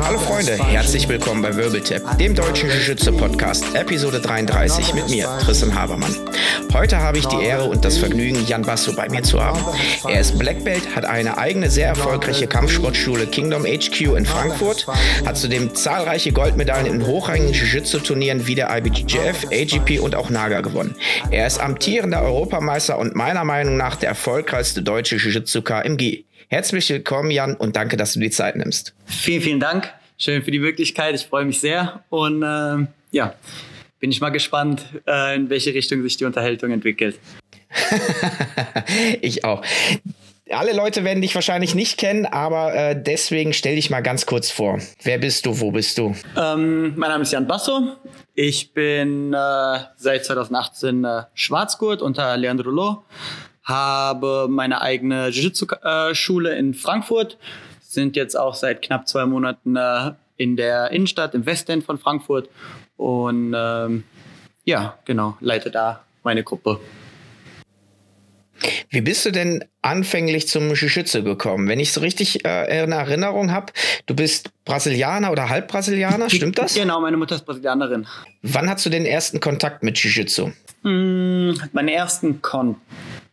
Hallo Freunde, herzlich willkommen bei Wirbeltap, dem deutschen Jiu-Jitsu-Podcast, Episode 33 mit mir, Tristan Habermann. Heute habe ich die Ehre und das Vergnügen, Jan Basso bei mir zu haben. Er ist Black Belt, hat eine eigene sehr erfolgreiche Kampfsportschule Kingdom HQ in Frankfurt, hat zudem zahlreiche Goldmedaillen in hochrangigen Jiu-Jitsu-Turnieren wie der IBJJF, AGP und auch Naga gewonnen. Er ist amtierender Europameister und meiner Meinung nach der erfolgreichste deutsche Jiu-Jitsuka im. Herzlich willkommen, Jan, und danke, dass du die Zeit nimmst. Vielen, vielen Dank. Schön für die Möglichkeit. Ich freue mich sehr. Und äh, ja, bin ich mal gespannt, äh, in welche Richtung sich die Unterhaltung entwickelt. ich auch. Alle Leute werden dich wahrscheinlich nicht kennen, aber äh, deswegen stell dich mal ganz kurz vor. Wer bist du? Wo bist du? Ähm, mein Name ist Jan Basso. Ich bin äh, seit 2018 äh, Schwarzgurt unter Leandro Loh habe meine eigene Jiu-Jitsu-Schule in Frankfurt, sind jetzt auch seit knapp zwei Monaten äh, in der Innenstadt, im Westend von Frankfurt und ähm, ja, genau, leite da meine Gruppe. Wie bist du denn anfänglich zum Jiu-Jitsu gekommen? Wenn ich so richtig äh, in Erinnerung habe, du bist Brasilianer oder Halbbrasilianer, stimmt das? Genau, meine Mutter ist Brasilianerin. Wann hast du den ersten Kontakt mit Jiu-Jitsu? Hm, meinen ersten Kontakt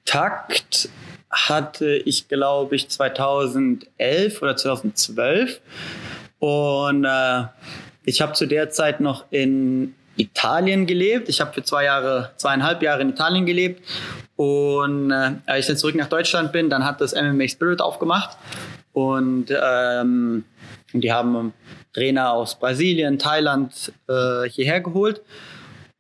Kontakt hatte ich, glaube ich, 2011 oder 2012. Und äh, ich habe zu der Zeit noch in Italien gelebt. Ich habe für zwei Jahre, zweieinhalb Jahre in Italien gelebt. Und äh, als ich dann zurück nach Deutschland bin, dann hat das MMA Spirit aufgemacht. Und ähm, die haben Trainer aus Brasilien, Thailand äh, hierher geholt.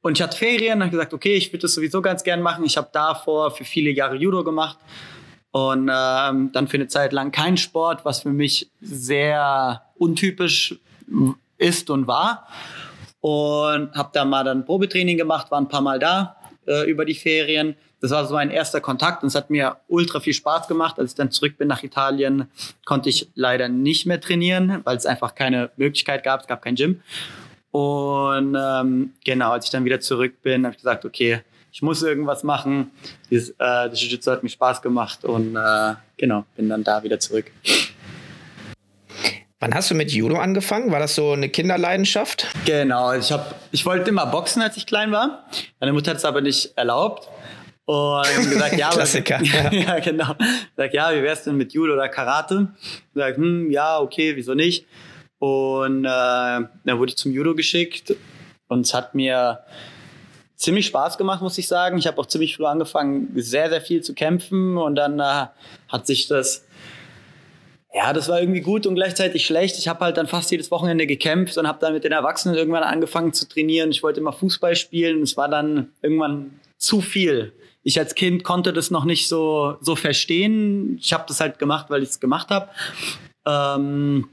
Und ich hatte Ferien habe gesagt, okay, ich würde das sowieso ganz gern machen. Ich habe davor für viele Jahre Judo gemacht und ähm, dann für eine Zeit lang kein Sport, was für mich sehr untypisch ist und war. Und habe da mal dann Probetraining gemacht, war ein paar Mal da äh, über die Ferien. Das war so mein erster Kontakt und es hat mir ultra viel Spaß gemacht. Als ich dann zurück bin nach Italien, konnte ich leider nicht mehr trainieren, weil es einfach keine Möglichkeit gab. Es gab kein Gym. Und ähm, genau, als ich dann wieder zurück bin, habe ich gesagt, okay, ich muss irgendwas machen. Dieses, äh, das Jiu-Jitsu hat mir Spaß gemacht und äh, genau, bin dann da wieder zurück. Wann hast du mit Judo angefangen? War das so eine Kinderleidenschaft? Genau, ich, hab, ich wollte immer boxen, als ich klein war. Meine Mutter hat es aber nicht erlaubt. Und gesagt, ja, Klassiker. Aber, ja, genau. Sag, ja, wie wär's denn mit Judo oder Karate? Sag, hm, ja, okay, wieso nicht? Und äh, dann wurde ich zum Judo geschickt und es hat mir ziemlich Spaß gemacht, muss ich sagen. Ich habe auch ziemlich früh angefangen, sehr, sehr viel zu kämpfen und dann äh, hat sich das, ja, das war irgendwie gut und gleichzeitig schlecht. Ich habe halt dann fast jedes Wochenende gekämpft und habe dann mit den Erwachsenen irgendwann angefangen zu trainieren. Ich wollte immer Fußball spielen und es war dann irgendwann zu viel. Ich als Kind konnte das noch nicht so, so verstehen. Ich habe das halt gemacht, weil ich es gemacht habe. Ähm,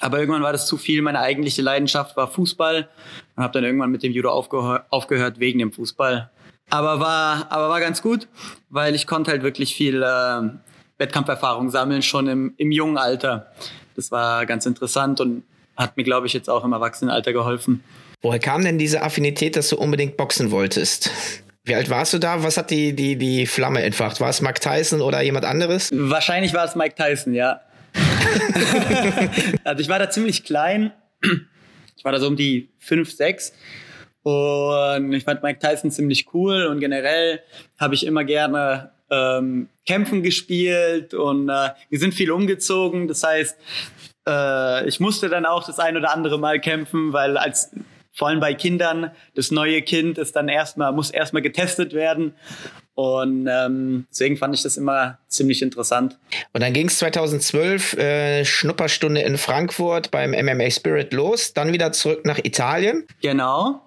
aber irgendwann war das zu viel. Meine eigentliche Leidenschaft war Fußball und habe dann irgendwann mit dem Judo aufgehör aufgehört wegen dem Fußball. Aber war, aber war ganz gut, weil ich konnte halt wirklich viel äh, Wettkampferfahrung sammeln, schon im, im jungen Alter. Das war ganz interessant und hat mir, glaube ich, jetzt auch im Erwachsenenalter geholfen. Woher kam denn diese Affinität, dass du unbedingt boxen wolltest? Wie alt warst du da? Was hat die, die, die Flamme entfacht? War es Mike Tyson oder jemand anderes? Wahrscheinlich war es Mike Tyson, ja. also ich war da ziemlich klein. Ich war da so um die 5, 6. Und ich fand Mike Tyson ziemlich cool und generell habe ich immer gerne ähm, Kämpfen gespielt und äh, wir sind viel umgezogen. Das heißt, äh, ich musste dann auch das ein oder andere Mal kämpfen, weil als vor allem bei Kindern das neue Kind ist dann erstmal muss erstmal getestet werden und ähm, deswegen fand ich das immer ziemlich interessant. Und dann ging es 2012 äh, Schnupperstunde in Frankfurt beim MMA Spirit los, dann wieder zurück nach Italien. Genau.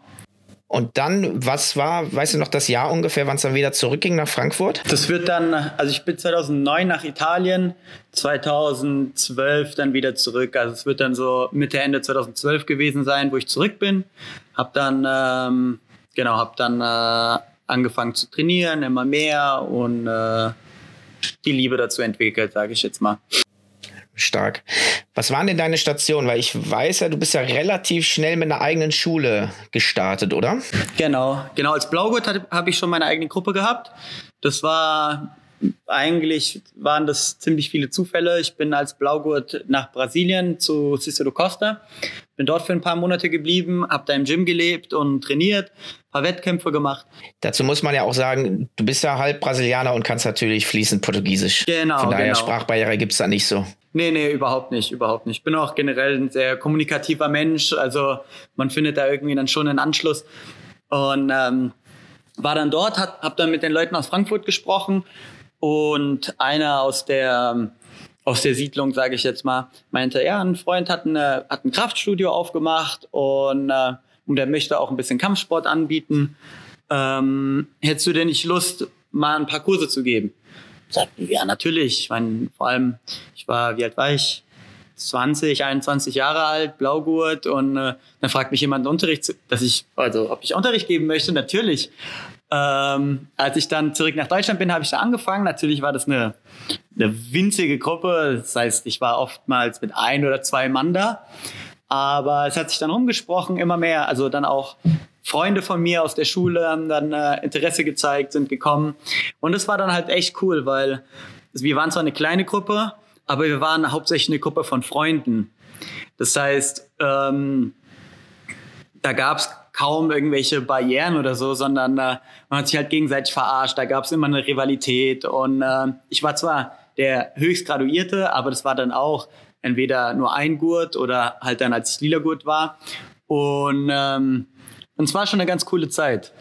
Und dann, was war, weißt du noch das Jahr ungefähr, wann es dann wieder zurückging nach Frankfurt? Das wird dann, also ich bin 2009 nach Italien, 2012 dann wieder zurück. Also es wird dann so Mitte, Ende 2012 gewesen sein, wo ich zurück bin. Hab dann, ähm, genau, hab dann äh, angefangen zu trainieren, immer mehr und äh, die Liebe dazu entwickelt, sage ich jetzt mal. Stark. Was waren denn deine Stationen? Weil ich weiß ja, du bist ja relativ schnell mit einer eigenen Schule gestartet, oder? Genau, genau. Als Blaugurt habe ich schon meine eigene Gruppe gehabt. Das war eigentlich waren das ziemlich viele Zufälle. Ich bin als Blaugurt nach Brasilien zu Cicero Costa, bin dort für ein paar Monate geblieben, habe da im Gym gelebt und trainiert, ein paar Wettkämpfe gemacht. Dazu muss man ja auch sagen, du bist ja halb Brasilianer und kannst natürlich fließend Portugiesisch. Genau. Von daher genau. Sprachbarriere gibt es da nicht so. Nee, nee, überhaupt nicht, überhaupt nicht. Ich bin auch generell ein sehr kommunikativer Mensch, also man findet da irgendwie dann schon einen Anschluss. Und ähm, war dann dort, habe dann mit den Leuten aus Frankfurt gesprochen und einer aus der aus der Siedlung, sage ich jetzt mal, meinte, ja, ein Freund hat, eine, hat ein Kraftstudio aufgemacht und, äh, und der möchte auch ein bisschen Kampfsport anbieten. Ähm, hättest du denn nicht Lust, mal ein paar Kurse zu geben? Sagt, ja, natürlich. Ich meine, vor allem, ich war, wie alt war ich? 20, 21 Jahre alt, Blaugurt und äh, dann fragt mich jemand Unterricht, dass ich, also ob ich Unterricht geben möchte, natürlich. Ähm, als ich dann zurück nach Deutschland bin, habe ich da angefangen. Natürlich war das eine, eine winzige Gruppe. Das heißt, ich war oftmals mit ein oder zwei Mann da. Aber es hat sich dann rumgesprochen, immer mehr. Also dann auch Freunde von mir aus der Schule haben dann äh, Interesse gezeigt, sind gekommen. Und es war dann halt echt cool, weil wir waren zwar eine kleine Gruppe, aber wir waren hauptsächlich eine Gruppe von Freunden. Das heißt, ähm, da gab es kaum irgendwelche Barrieren oder so, sondern äh, man hat sich halt gegenseitig verarscht. Da gab es immer eine Rivalität. Und äh, ich war zwar der Höchstgraduierte, aber das war dann auch entweder nur ein Gurt oder halt dann, als ich lila Gurt war. Und, ähm, und es war schon eine ganz coole Zeit.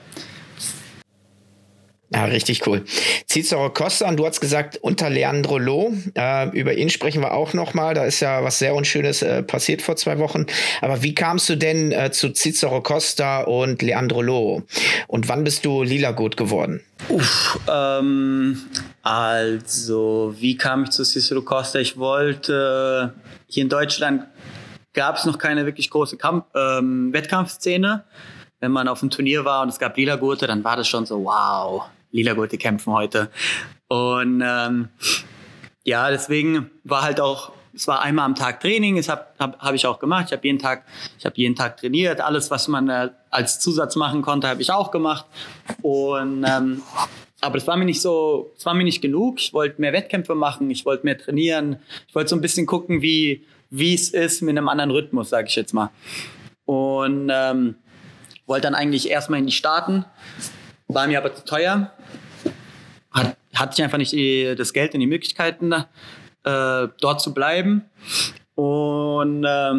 Ja, richtig cool. Cicero Costa, und du hast gesagt, unter Leandro Loh. Äh, über ihn sprechen wir auch nochmal. Da ist ja was sehr Unschönes äh, passiert vor zwei Wochen. Aber wie kamst du denn äh, zu Cicero Costa und Leandro Loh? Und wann bist du lila gut geworden? Uff, ähm, also, wie kam ich zu Cicero Costa? Ich wollte, hier in Deutschland gab es noch keine wirklich große Kamp ähm, Wettkampfszene wenn man auf einem Turnier war und es gab lila Gurte, dann war das schon so, wow, lila Gurte kämpfen heute. Und ähm, ja, deswegen war halt auch, es war einmal am Tag Training, das habe hab, hab ich auch gemacht. Ich habe jeden Tag, jeden Tag trainiert. Alles, was man äh, als Zusatz machen konnte, habe ich auch gemacht. Und ähm, aber das war mir nicht so, es war mir nicht genug. Ich wollte mehr Wettkämpfe machen, ich wollte mehr trainieren, ich wollte so ein bisschen gucken, wie wie es ist mit einem anderen Rhythmus, sage ich jetzt mal. Und ähm, wollte dann eigentlich erstmal in die Staaten, war mir aber zu teuer. Hat, hatte ich einfach nicht das Geld und die Möglichkeiten, äh, dort zu bleiben. Und äh,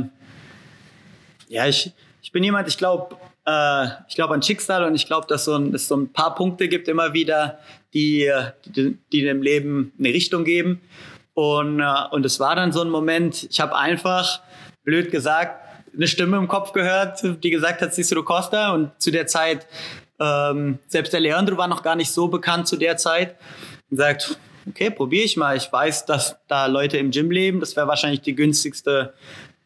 ja, ich, ich bin jemand, ich glaube, äh, ich an Schicksal und ich glaube, dass so es so ein paar Punkte gibt immer wieder, die, die, die dem Leben eine Richtung geben. Und, äh, und es war dann so ein Moment, ich habe einfach, blöd gesagt, eine Stimme im Kopf gehört, die gesagt hat, Cicero Costa. Und zu der Zeit, ähm, selbst der Leandro war noch gar nicht so bekannt zu der Zeit. Und sagt, okay, probiere ich mal. Ich weiß, dass da Leute im Gym leben. Das wäre wahrscheinlich die günstigste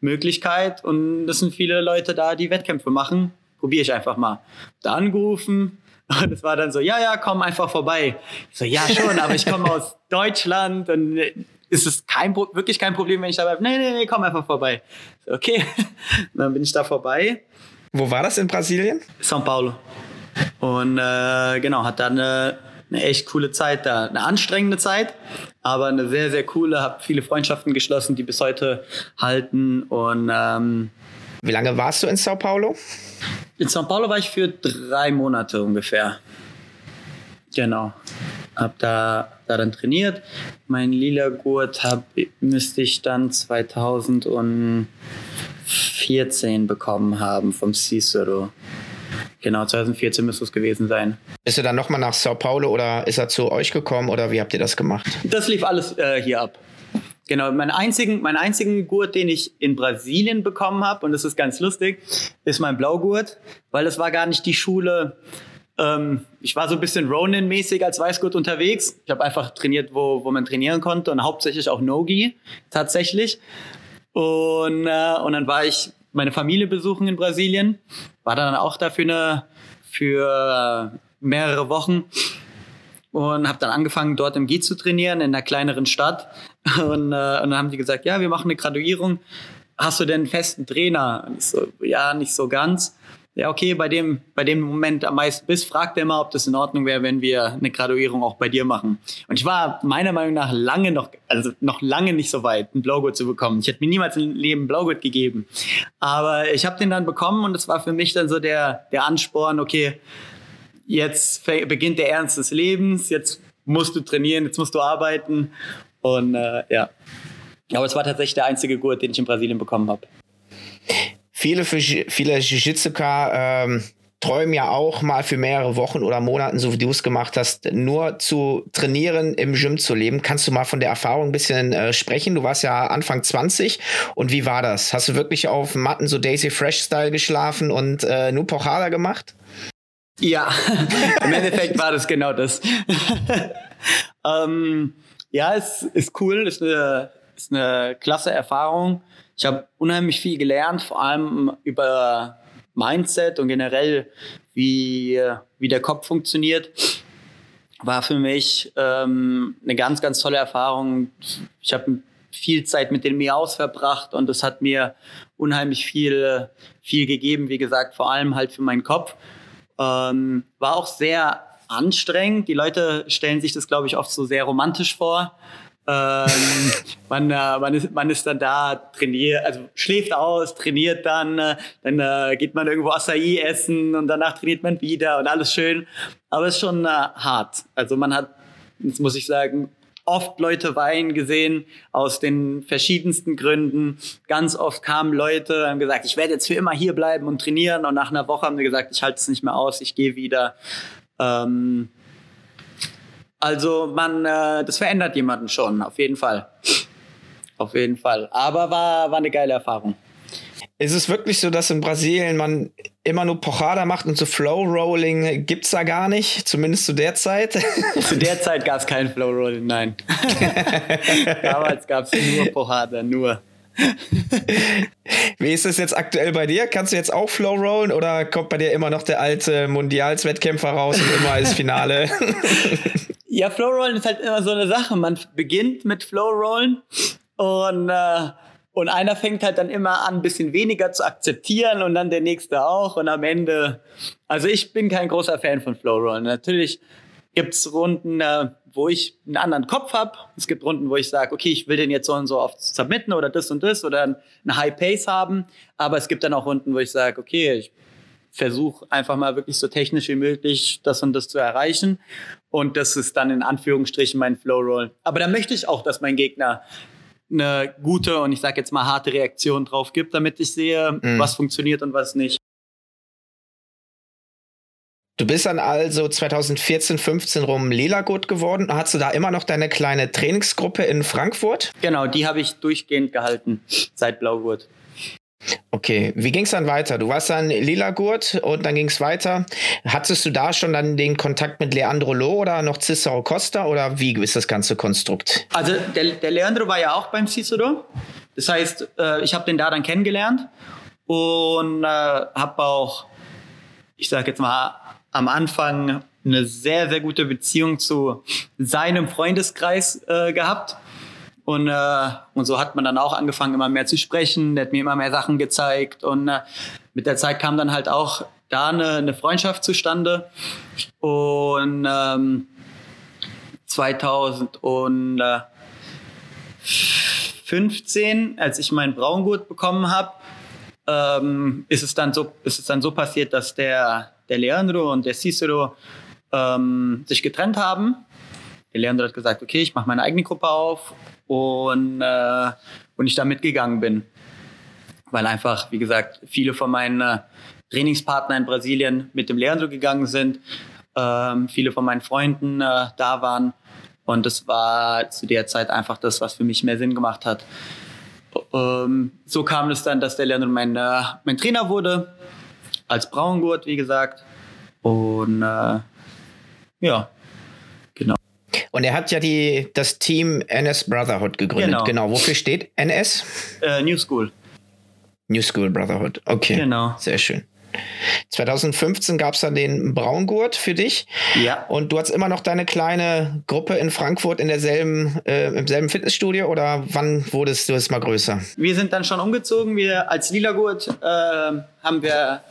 Möglichkeit. Und es sind viele Leute da, die Wettkämpfe machen. Probiere ich einfach mal. Da angerufen. Und es war dann so, ja, ja, komm einfach vorbei. Ich so, ja, schon, aber ich komme aus Deutschland und ist es kein, wirklich kein Problem, wenn ich dabei bin. Nee, nee, nee, komm einfach vorbei. Okay, dann bin ich da vorbei. Wo war das in Brasilien? São Paulo. Und äh, genau, hat dann eine, eine echt coole Zeit da. Eine anstrengende Zeit, aber eine sehr, sehr coole. Habe viele Freundschaften geschlossen, die bis heute halten. Und ähm, wie lange warst du in São Paulo? In São Paulo war ich für drei Monate ungefähr. Genau. Hab da, da dann trainiert. Mein lila Gurt hab, müsste ich dann 2014 bekommen haben vom Cicero. Genau, 2014 müsste es gewesen sein. Bist du dann nochmal nach Sao Paulo oder ist er zu euch gekommen oder wie habt ihr das gemacht? Das lief alles äh, hier ab. Genau, mein einzigen, mein einzigen Gurt, den ich in Brasilien bekommen habe, und das ist ganz lustig, ist mein Blaugurt, weil das war gar nicht die Schule, ähm, ich war so ein bisschen Ronin-mäßig als Weißgurt unterwegs. Ich habe einfach trainiert, wo, wo man trainieren konnte und hauptsächlich auch Nogi tatsächlich. Und, äh, und dann war ich meine Familie besuchen in Brasilien, war dann auch da für, eine, für mehrere Wochen. und habe dann angefangen, dort im GI zu trainieren, in einer kleineren Stadt. Und, äh, und dann haben die gesagt, ja, wir machen eine Graduierung. Hast du denn einen festen Trainer? Und ich so, ja, nicht so ganz. Ja, okay, bei dem, bei dem Moment am meisten bist, fragt er mal, ob das in Ordnung wäre, wenn wir eine Graduierung auch bei dir machen. Und ich war meiner Meinung nach lange noch, also noch lange nicht so weit, ein Blaugut zu bekommen. Ich hätte mir niemals im Leben Blaugut gegeben. Aber ich habe den dann bekommen und es war für mich dann so der, der Ansporn, okay, jetzt beginnt der Ernst des Lebens, jetzt musst du trainieren, jetzt musst du arbeiten. Und äh, ja. Aber es war tatsächlich der einzige Gurt, den ich in Brasilien bekommen habe. Viele, viele Jiu-Jitsuka ähm, träumen ja auch mal für mehrere Wochen oder Monaten, so wie du es gemacht hast, nur zu trainieren, im Gym zu leben. Kannst du mal von der Erfahrung ein bisschen äh, sprechen? Du warst ja Anfang 20 und wie war das? Hast du wirklich auf Matten so Daisy Fresh Style geschlafen und äh, nur Pochada gemacht? Ja, im Endeffekt war das genau das. ähm, ja, es ist cool, ist eine, ist eine klasse Erfahrung. Ich habe unheimlich viel gelernt, vor allem über Mindset und generell, wie, wie der Kopf funktioniert. War für mich ähm, eine ganz, ganz tolle Erfahrung. Ich habe viel Zeit mit den Miaus verbracht und das hat mir unheimlich viel, viel gegeben, wie gesagt, vor allem halt für meinen Kopf. Ähm, war auch sehr anstrengend. Die Leute stellen sich das, glaube ich, oft so sehr romantisch vor. Ähm, man, äh, man, ist, man ist dann da, trainiert, also schläft aus, trainiert dann, äh, dann äh, geht man irgendwo Acai essen und danach trainiert man wieder und alles schön. Aber es ist schon äh, hart. Also man hat, das muss ich sagen, oft Leute weinen gesehen aus den verschiedensten Gründen. Ganz oft kamen Leute, haben gesagt, ich werde jetzt für immer hier bleiben und trainieren. Und nach einer Woche haben sie gesagt, ich halte es nicht mehr aus, ich gehe wieder. Ähm also man, äh, das verändert jemanden schon, auf jeden Fall. Auf jeden Fall. Aber war, war eine geile Erfahrung. Ist es wirklich so, dass in Brasilien man immer nur Pochada macht und so Flow Rolling gibt es da gar nicht? Zumindest zu der Zeit? zu der Zeit gab es kein Flow Rolling, nein. Damals gab es nur Pochada, nur. Wie ist es jetzt aktuell bei dir? Kannst du jetzt auch Flow rollen oder kommt bei dir immer noch der alte Mundialswettkämpfer raus und immer ist Finale? ja, Flow rollen ist halt immer so eine Sache. Man beginnt mit Flow rollen und äh, und einer fängt halt dann immer an, ein bisschen weniger zu akzeptieren und dann der nächste auch. Und am Ende, also ich bin kein großer Fan von Flowrollen. Natürlich gibt's Runden, äh, wo ich einen anderen Kopf habe. Es gibt Runden, wo ich sage, okay, ich will den jetzt so und so oft submitten oder das und das oder eine High Pace haben. Aber es gibt dann auch Runden, wo ich sage, okay, ich versuche einfach mal wirklich so technisch wie möglich das und das zu erreichen. Und das ist dann in Anführungsstrichen mein Flow Roll. Aber da möchte ich auch, dass mein Gegner eine gute und ich sage jetzt mal harte Reaktion drauf gibt, damit ich sehe, mhm. was funktioniert und was nicht. Du bist dann also 2014, 15 rum Lila-Gut geworden. Hast du da immer noch deine kleine Trainingsgruppe in Frankfurt? Genau, die habe ich durchgehend gehalten seit Blaugurt. Okay, wie ging es dann weiter? Du warst dann lila Gurt und dann ging es weiter. Hattest du da schon dann den Kontakt mit Leandro Lo oder noch Cicero Costa oder wie ist das ganze Konstrukt? Also der, der Leandro war ja auch beim Cicero. Das heißt, äh, ich habe den da dann kennengelernt und äh, habe auch, ich sage jetzt mal, am Anfang eine sehr, sehr gute Beziehung zu seinem Freundeskreis äh, gehabt. Und, äh, und so hat man dann auch angefangen, immer mehr zu sprechen. Der hat mir immer mehr Sachen gezeigt. Und äh, mit der Zeit kam dann halt auch da eine, eine Freundschaft zustande. Und ähm, 2015, als ich meinen Braungurt bekommen habe, ähm, ist, es dann so, ist es dann so passiert, dass der, der Leandro und der Cicero ähm, sich getrennt haben. Der Leandro hat gesagt, okay, ich mache meine eigene Gruppe auf und, äh, und ich da mitgegangen bin. Weil einfach, wie gesagt, viele von meinen äh, Trainingspartnern in Brasilien mit dem Leandro gegangen sind, ähm, viele von meinen Freunden äh, da waren. Und das war zu der Zeit einfach das, was für mich mehr Sinn gemacht hat. Ähm, so kam es dann, dass der Leandro mein, äh, mein Trainer wurde, als Braungurt, wie gesagt. Und äh, ja, und er hat ja die, das Team NS Brotherhood gegründet. Genau. genau. Wofür steht NS? Äh, New School. New School Brotherhood. Okay. Genau. Sehr schön. 2015 gab es dann den Braungurt für dich. Ja. Und du hast immer noch deine kleine Gruppe in Frankfurt in derselben, äh, im selben Fitnessstudio oder wann wurdest du es mal größer? Wir sind dann schon umgezogen. Wir als Lilagurt äh, haben wir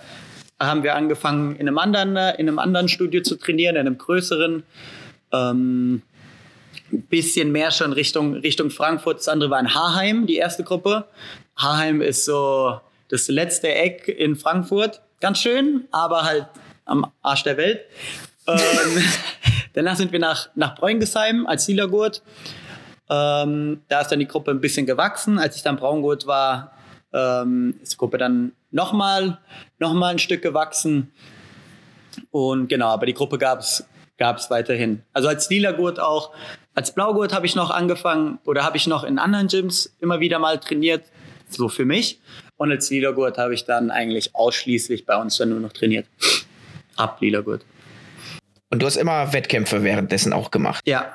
haben wir angefangen in einem anderen in einem anderen Studio zu trainieren, in einem größeren. Ähm, ein bisschen mehr schon Richtung, Richtung Frankfurt. Das andere war in Haheim, die erste Gruppe. Haheim ist so das letzte Eck in Frankfurt. Ganz schön, aber halt am Arsch der Welt. ähm, danach sind wir nach, nach Bräungesheim als Sielagurt. Ähm, da ist dann die Gruppe ein bisschen gewachsen. Als ich dann Braungurt war, ähm, ist die Gruppe dann nochmal noch mal ein Stück gewachsen. Und genau, aber die Gruppe gab es weiterhin. Also als lila Gurt auch als Blaugurt habe ich noch angefangen oder habe ich noch in anderen Gyms immer wieder mal trainiert, so für mich. Und als Lila-Gurt habe ich dann eigentlich ausschließlich bei uns dann nur noch trainiert. Ab Lila-Gurt. Und du hast immer Wettkämpfe währenddessen auch gemacht. Ja,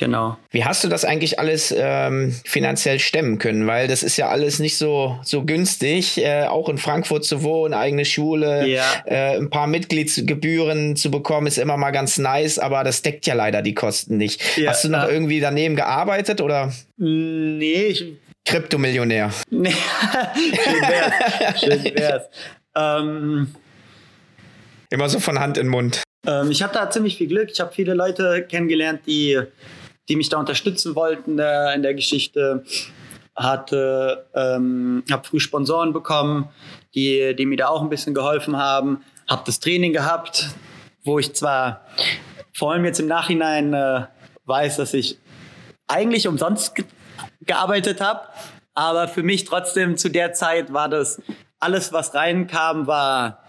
genau. Wie hast du das eigentlich alles ähm, finanziell stemmen können? Weil das ist ja alles nicht so, so günstig, äh, auch in Frankfurt zu wohnen, eigene Schule, ja. äh, ein paar Mitgliedsgebühren zu bekommen, ist immer mal ganz nice, aber das deckt ja leider die Kosten nicht. Ja, hast du noch äh, irgendwie daneben gearbeitet oder? Nee, ich. Kryptomillionär. Nee, schön wär's. schön wär's. Ähm, Immer so von Hand in Mund. Ähm, ich hatte da ziemlich viel Glück. Ich habe viele Leute kennengelernt, die, die mich da unterstützen wollten äh, in der Geschichte. Hatte, ähm, habe früh Sponsoren bekommen, die, die mir da auch ein bisschen geholfen haben. Habe das Training gehabt, wo ich zwar vor allem jetzt im Nachhinein äh, weiß, dass ich eigentlich umsonst ge gearbeitet habe, aber für mich trotzdem zu der Zeit war das alles, was reinkam, war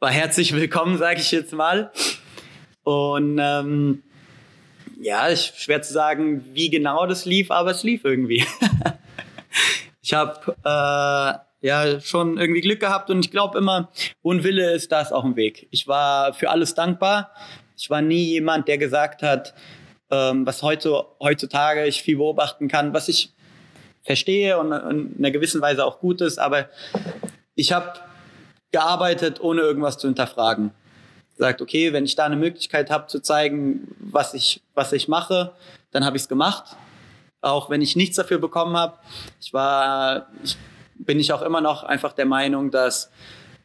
war herzlich willkommen, sage ich jetzt mal. Und ähm, ja, ist schwer zu sagen, wie genau das lief, aber es lief irgendwie. ich habe äh, ja schon irgendwie Glück gehabt und ich glaube immer, ein Wille ist, da ist auch ein Weg. Ich war für alles dankbar. Ich war nie jemand, der gesagt hat, ähm, was heute, heutzutage ich viel beobachten kann, was ich verstehe und, und in einer gewissen Weise auch gut ist, aber ich habe gearbeitet, ohne irgendwas zu hinterfragen. Sagt, okay, wenn ich da eine Möglichkeit habe zu zeigen, was ich, was ich mache, dann habe ich es gemacht. Auch wenn ich nichts dafür bekommen habe. Ich war, ich, bin ich auch immer noch einfach der Meinung, dass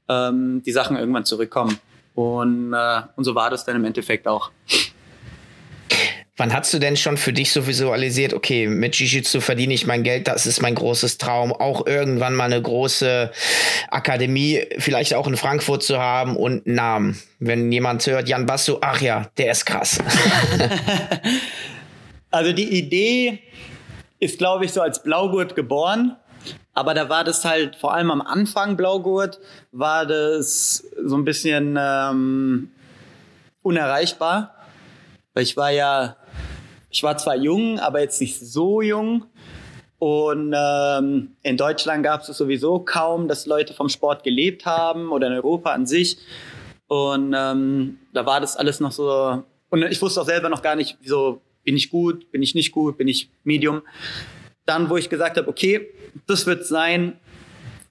ähm, die Sachen irgendwann zurückkommen. Und, äh, und so war das dann im Endeffekt auch. Wann hast du denn schon für dich so visualisiert, okay, mit Jiu-Jitsu verdiene ich mein Geld, das ist mein großes Traum, auch irgendwann mal eine große Akademie, vielleicht auch in Frankfurt zu haben und einen Namen. Wenn jemand hört, Jan Basso, ach ja, der ist krass. also die Idee ist, glaube ich, so als Blaugurt geboren. Aber da war das halt vor allem am Anfang Blaugurt, war das so ein bisschen ähm, unerreichbar. Weil ich war ja ich war zwar jung, aber jetzt nicht so jung. Und ähm, in Deutschland gab es sowieso kaum, dass Leute vom Sport gelebt haben oder in Europa an sich. Und ähm, da war das alles noch so. Und ich wusste auch selber noch gar nicht, wieso bin ich gut, bin ich nicht gut, bin ich Medium. Dann, wo ich gesagt habe, okay, das wird sein,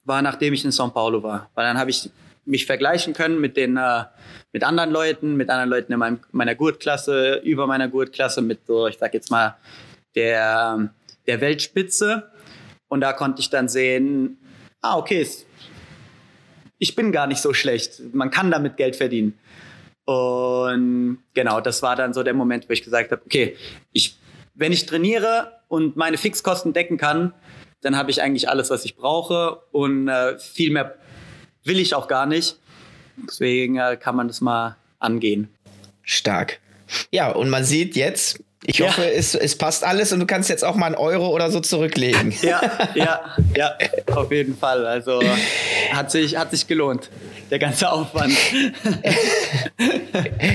war nachdem ich in São Paulo war. Weil dann habe ich mich vergleichen können mit den äh, mit anderen Leuten, mit anderen Leuten in meinem, meiner Gurtklasse, über meiner Gurtklasse, mit so, ich sag jetzt mal, der, der Weltspitze. Und da konnte ich dann sehen, ah, okay, ich bin gar nicht so schlecht. Man kann damit Geld verdienen. Und genau, das war dann so der Moment, wo ich gesagt habe, okay, ich, wenn ich trainiere und meine Fixkosten decken kann, dann habe ich eigentlich alles, was ich brauche und äh, viel mehr will ich auch gar nicht. Deswegen äh, kann man das mal angehen. Stark. Ja, und man sieht jetzt, ich ja. hoffe, es, es passt alles und du kannst jetzt auch mal einen Euro oder so zurücklegen. Ja, ja, ja, auf jeden Fall. Also hat sich, hat sich gelohnt der ganze Aufwand.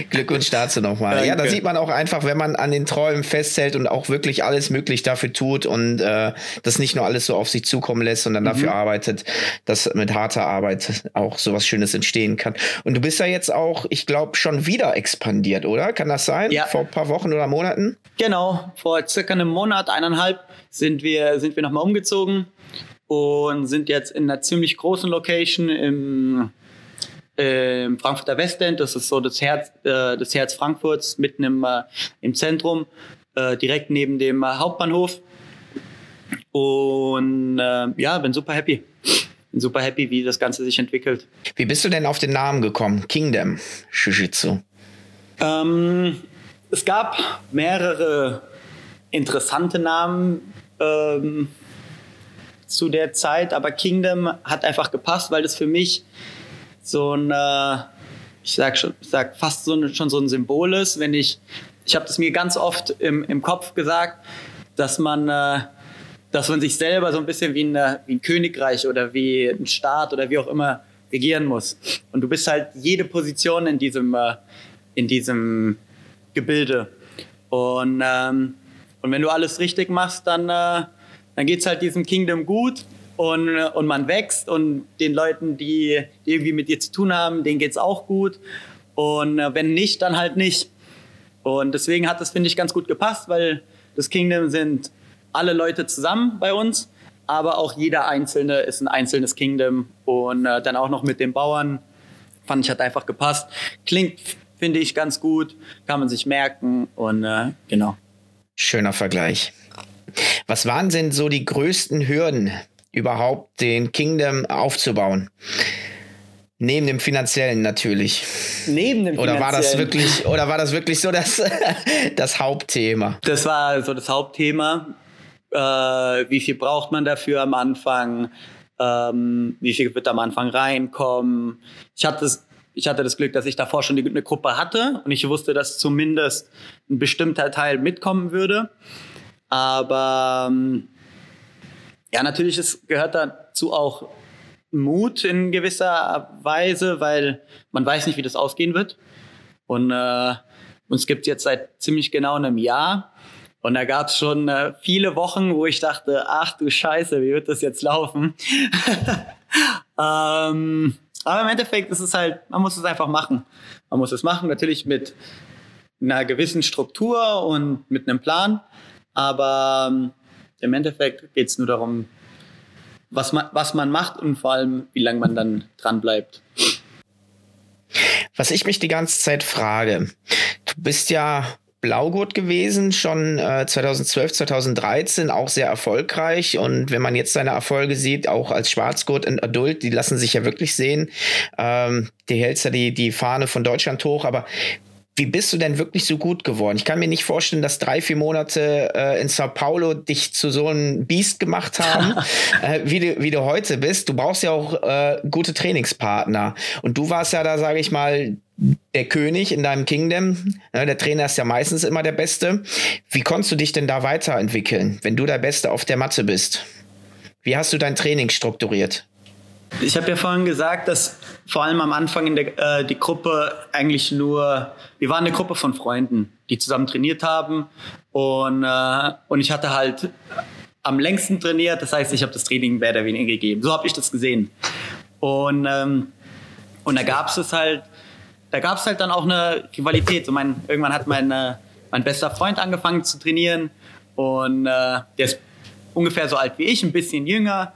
Glückwunsch dazu nochmal. Ja, da sieht man auch einfach, wenn man an den Träumen festhält und auch wirklich alles möglich dafür tut und äh, das nicht nur alles so auf sich zukommen lässt, sondern mhm. dafür arbeitet, dass mit harter Arbeit auch sowas Schönes entstehen kann. Und du bist ja jetzt auch, ich glaube, schon wieder expandiert, oder? Kann das sein? Ja. Vor ein paar Wochen oder Monaten? Genau, vor circa einem Monat, eineinhalb, sind wir, sind wir nochmal umgezogen und sind jetzt in einer ziemlich großen Location im im Frankfurter Westend. Das ist so das Herz, äh, das Herz Frankfurts, mitten im, äh, im Zentrum, äh, direkt neben dem äh, Hauptbahnhof. Und äh, ja, bin super happy. Bin super happy, wie das Ganze sich entwickelt. Wie bist du denn auf den Namen gekommen? Kingdom Jiu-Jitsu. Ähm, es gab mehrere interessante Namen ähm, zu der Zeit, aber Kingdom hat einfach gepasst, weil das für mich so ein, äh, ich sag schon, ich sag fast so ein, schon so ein Symbol ist, wenn ich, ich habe das mir ganz oft im, im Kopf gesagt, dass man, äh, dass man sich selber so ein bisschen wie ein, äh, wie ein Königreich oder wie ein Staat oder wie auch immer regieren muss. Und du bist halt jede Position in diesem, äh, in diesem Gebilde. Und, ähm, und wenn du alles richtig machst, dann, äh, dann geht es halt diesem Kingdom gut und, und man wächst und den Leuten, die, die irgendwie mit dir zu tun haben, denen geht es auch gut. Und äh, wenn nicht, dann halt nicht. Und deswegen hat das, finde ich, ganz gut gepasst, weil das Kingdom sind alle Leute zusammen bei uns, aber auch jeder Einzelne ist ein einzelnes Kingdom. Und äh, dann auch noch mit den Bauern, fand ich, hat einfach gepasst. Klingt, finde ich, ganz gut, kann man sich merken und äh, genau. Schöner Vergleich. Was waren denn so die größten Hürden, überhaupt den Kingdom aufzubauen? Neben dem finanziellen natürlich. Neben dem oder finanziellen. war das wirklich oder war das wirklich so das, das Hauptthema? Das war so das Hauptthema. Äh, wie viel braucht man dafür am Anfang? Ähm, wie viel wird am Anfang reinkommen? Ich hatte, das, ich hatte das Glück, dass ich davor schon eine Gruppe hatte und ich wusste, dass zumindest ein bestimmter Teil mitkommen würde. Aber ähm, ja, natürlich ist, gehört dazu auch Mut in gewisser Weise, weil man weiß nicht, wie das ausgehen wird. Und äh, uns gibt jetzt seit ziemlich genau einem Jahr. Und da gab es schon äh, viele Wochen, wo ich dachte, ach du Scheiße, wie wird das jetzt laufen? ähm, aber im Endeffekt ist es halt, man muss es einfach machen. Man muss es machen, natürlich mit einer gewissen Struktur und mit einem Plan. Aber ähm, im Endeffekt geht es nur darum, was man, was man macht und vor allem, wie lange man dann dran bleibt. Was ich mich die ganze Zeit frage, du bist ja Blaugurt gewesen, schon äh, 2012, 2013, auch sehr erfolgreich. Und wenn man jetzt seine Erfolge sieht, auch als Schwarzgurt in Adult, die lassen sich ja wirklich sehen. Ähm, die hältst ja die, die Fahne von Deutschland hoch. Aber wie bist du denn wirklich so gut geworden? Ich kann mir nicht vorstellen, dass drei, vier Monate äh, in Sao Paulo dich zu so einem Biest gemacht haben, äh, wie, du, wie du heute bist. Du brauchst ja auch äh, gute Trainingspartner. Und du warst ja da, sage ich mal, der König in deinem Kingdom. Ne, der Trainer ist ja meistens immer der Beste. Wie konntest du dich denn da weiterentwickeln, wenn du der Beste auf der Matte bist? Wie hast du dein Training strukturiert? Ich habe ja vorhin gesagt, dass vor allem am Anfang in der, äh, die Gruppe eigentlich nur, wir waren eine Gruppe von Freunden, die zusammen trainiert haben und, äh, und ich hatte halt am längsten trainiert, das heißt, ich habe das Training mehr oder weniger gegeben. So habe ich das gesehen. Und, ähm, und da gab es halt, da gab es halt dann auch eine Rivalität. So mein, irgendwann hat mein, äh, mein bester Freund angefangen zu trainieren und äh, der ist ungefähr so alt wie ich, ein bisschen jünger.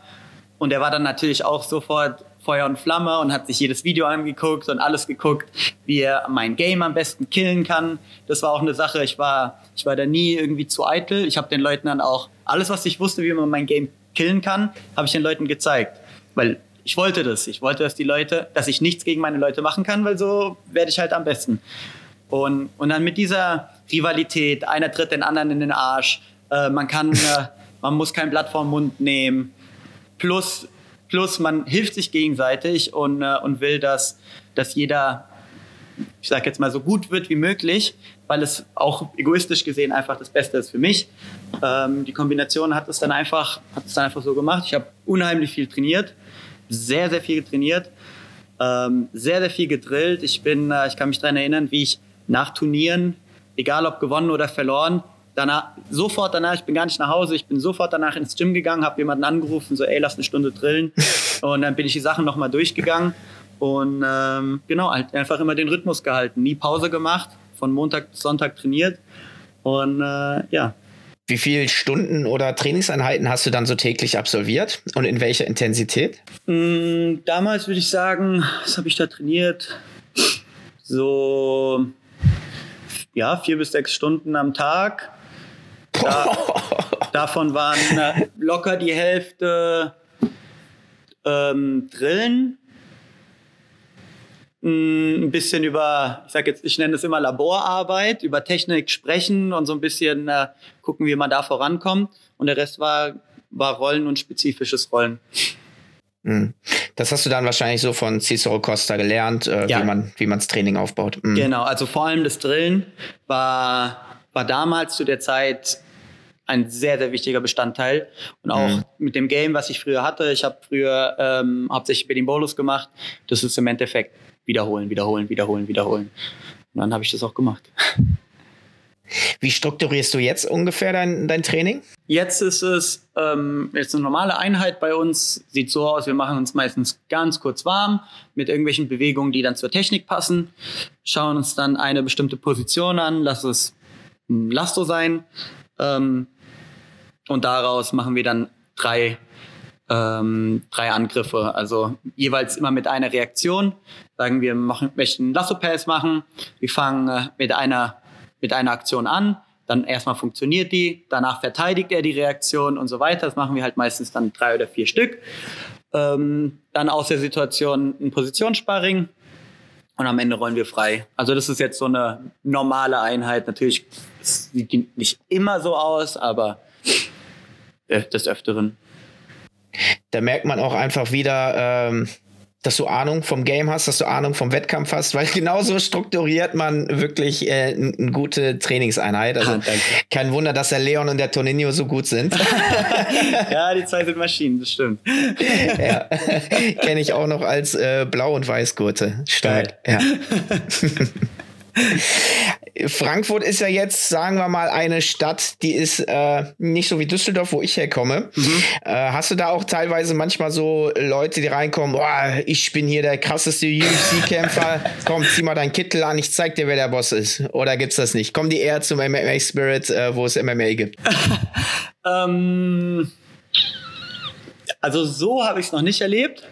Und er war dann natürlich auch sofort Feuer und Flamme und hat sich jedes Video angeguckt und alles geguckt, wie er mein Game am besten killen kann. Das war auch eine Sache. Ich war, ich war da nie irgendwie zu eitel. Ich habe den Leuten dann auch alles, was ich wusste, wie man mein Game killen kann, habe ich den Leuten gezeigt. Weil ich wollte das. Ich wollte, dass die Leute, dass ich nichts gegen meine Leute machen kann, weil so werde ich halt am besten. Und, und dann mit dieser Rivalität, einer tritt den anderen in den Arsch, äh, man kann, äh, man muss kein Blatt vom Mund nehmen, plus, plus man hilft sich gegenseitig und, äh, und will, dass, dass jeder, ich sage jetzt mal, so gut wird wie möglich, weil es auch egoistisch gesehen einfach das Beste ist für mich. Ähm, die Kombination hat es dann einfach, hat es dann einfach so gemacht. Ich habe unheimlich viel trainiert, sehr, sehr viel trainiert, ähm, sehr, sehr viel gedrillt. Ich bin, äh, ich kann mich daran erinnern, wie ich nach Turnieren, egal ob gewonnen oder verloren, danach, sofort danach, ich bin gar nicht nach Hause, ich bin sofort danach ins Gym gegangen, habe jemanden angerufen, so, ey, lass eine Stunde drillen. und dann bin ich die Sachen nochmal durchgegangen und ähm, genau, halt einfach immer den Rhythmus gehalten, nie Pause gemacht, von Montag bis Sonntag trainiert und äh, ja. wie viele Stunden oder Trainingseinheiten hast du dann so täglich absolviert und in welcher Intensität? Mm, damals würde ich sagen, was habe ich da trainiert? So, ja, vier bis sechs Stunden am Tag. Da, davon waren äh, locker die Hälfte ähm, Drillen ein bisschen über, ich sag jetzt, ich nenne es immer Laborarbeit, über Technik sprechen und so ein bisschen äh, gucken, wie man da vorankommt. Und der Rest war, war Rollen und spezifisches Rollen. Hm. Das hast du dann wahrscheinlich so von Cicero Costa gelernt, äh, ja. wie man wie man's Training aufbaut. Mhm. Genau, also vor allem das Drillen war, war damals zu der Zeit ein sehr, sehr wichtiger Bestandteil. Und auch mhm. mit dem Game, was ich früher hatte, ich habe früher ähm, hauptsächlich Betting Bolus gemacht, das ist im Endeffekt wiederholen, wiederholen, wiederholen, wiederholen. Und dann habe ich das auch gemacht. Wie strukturierst du jetzt ungefähr dein, dein Training? Jetzt ist es ähm, jetzt eine normale Einheit bei uns. Sieht so aus, wir machen uns meistens ganz kurz warm mit irgendwelchen Bewegungen, die dann zur Technik passen. Schauen uns dann eine bestimmte Position an, lass es ein Lasto sein. Ähm, und daraus machen wir dann drei ähm, drei Angriffe, also jeweils immer mit einer Reaktion. Sagen wir, machen, möchten Lasso-Pass machen, wir fangen äh, mit, einer, mit einer Aktion an, dann erstmal funktioniert die, danach verteidigt er die Reaktion und so weiter. Das machen wir halt meistens dann drei oder vier Stück. Ähm, dann aus der Situation ein Positionssparring und am Ende rollen wir frei. Also das ist jetzt so eine normale Einheit. Natürlich sieht die nicht immer so aus, aber des Öfteren. Da merkt man auch einfach wieder, ähm, dass du Ahnung vom Game hast, dass du Ahnung vom Wettkampf hast, weil genauso strukturiert man wirklich äh, eine gute Trainingseinheit. Also ah, kein Wunder, dass der Leon und der Toninho so gut sind. ja, die zwei sind Maschinen, das stimmt. ja. Kenne ich auch noch als äh, Blau- und Weißgurte. Stark. Ja. Frankfurt ist ja jetzt, sagen wir mal, eine Stadt, die ist äh, nicht so wie Düsseldorf, wo ich herkomme. Mhm. Äh, hast du da auch teilweise manchmal so Leute, die reinkommen, boah, ich bin hier der krasseste UFC-Kämpfer, komm, zieh mal deinen Kittel an, ich zeig dir, wer der Boss ist. Oder gibt's das nicht? Kommen die eher zum MMA Spirit, äh, wo es MMA gibt? ähm, also so habe ich es noch nicht erlebt.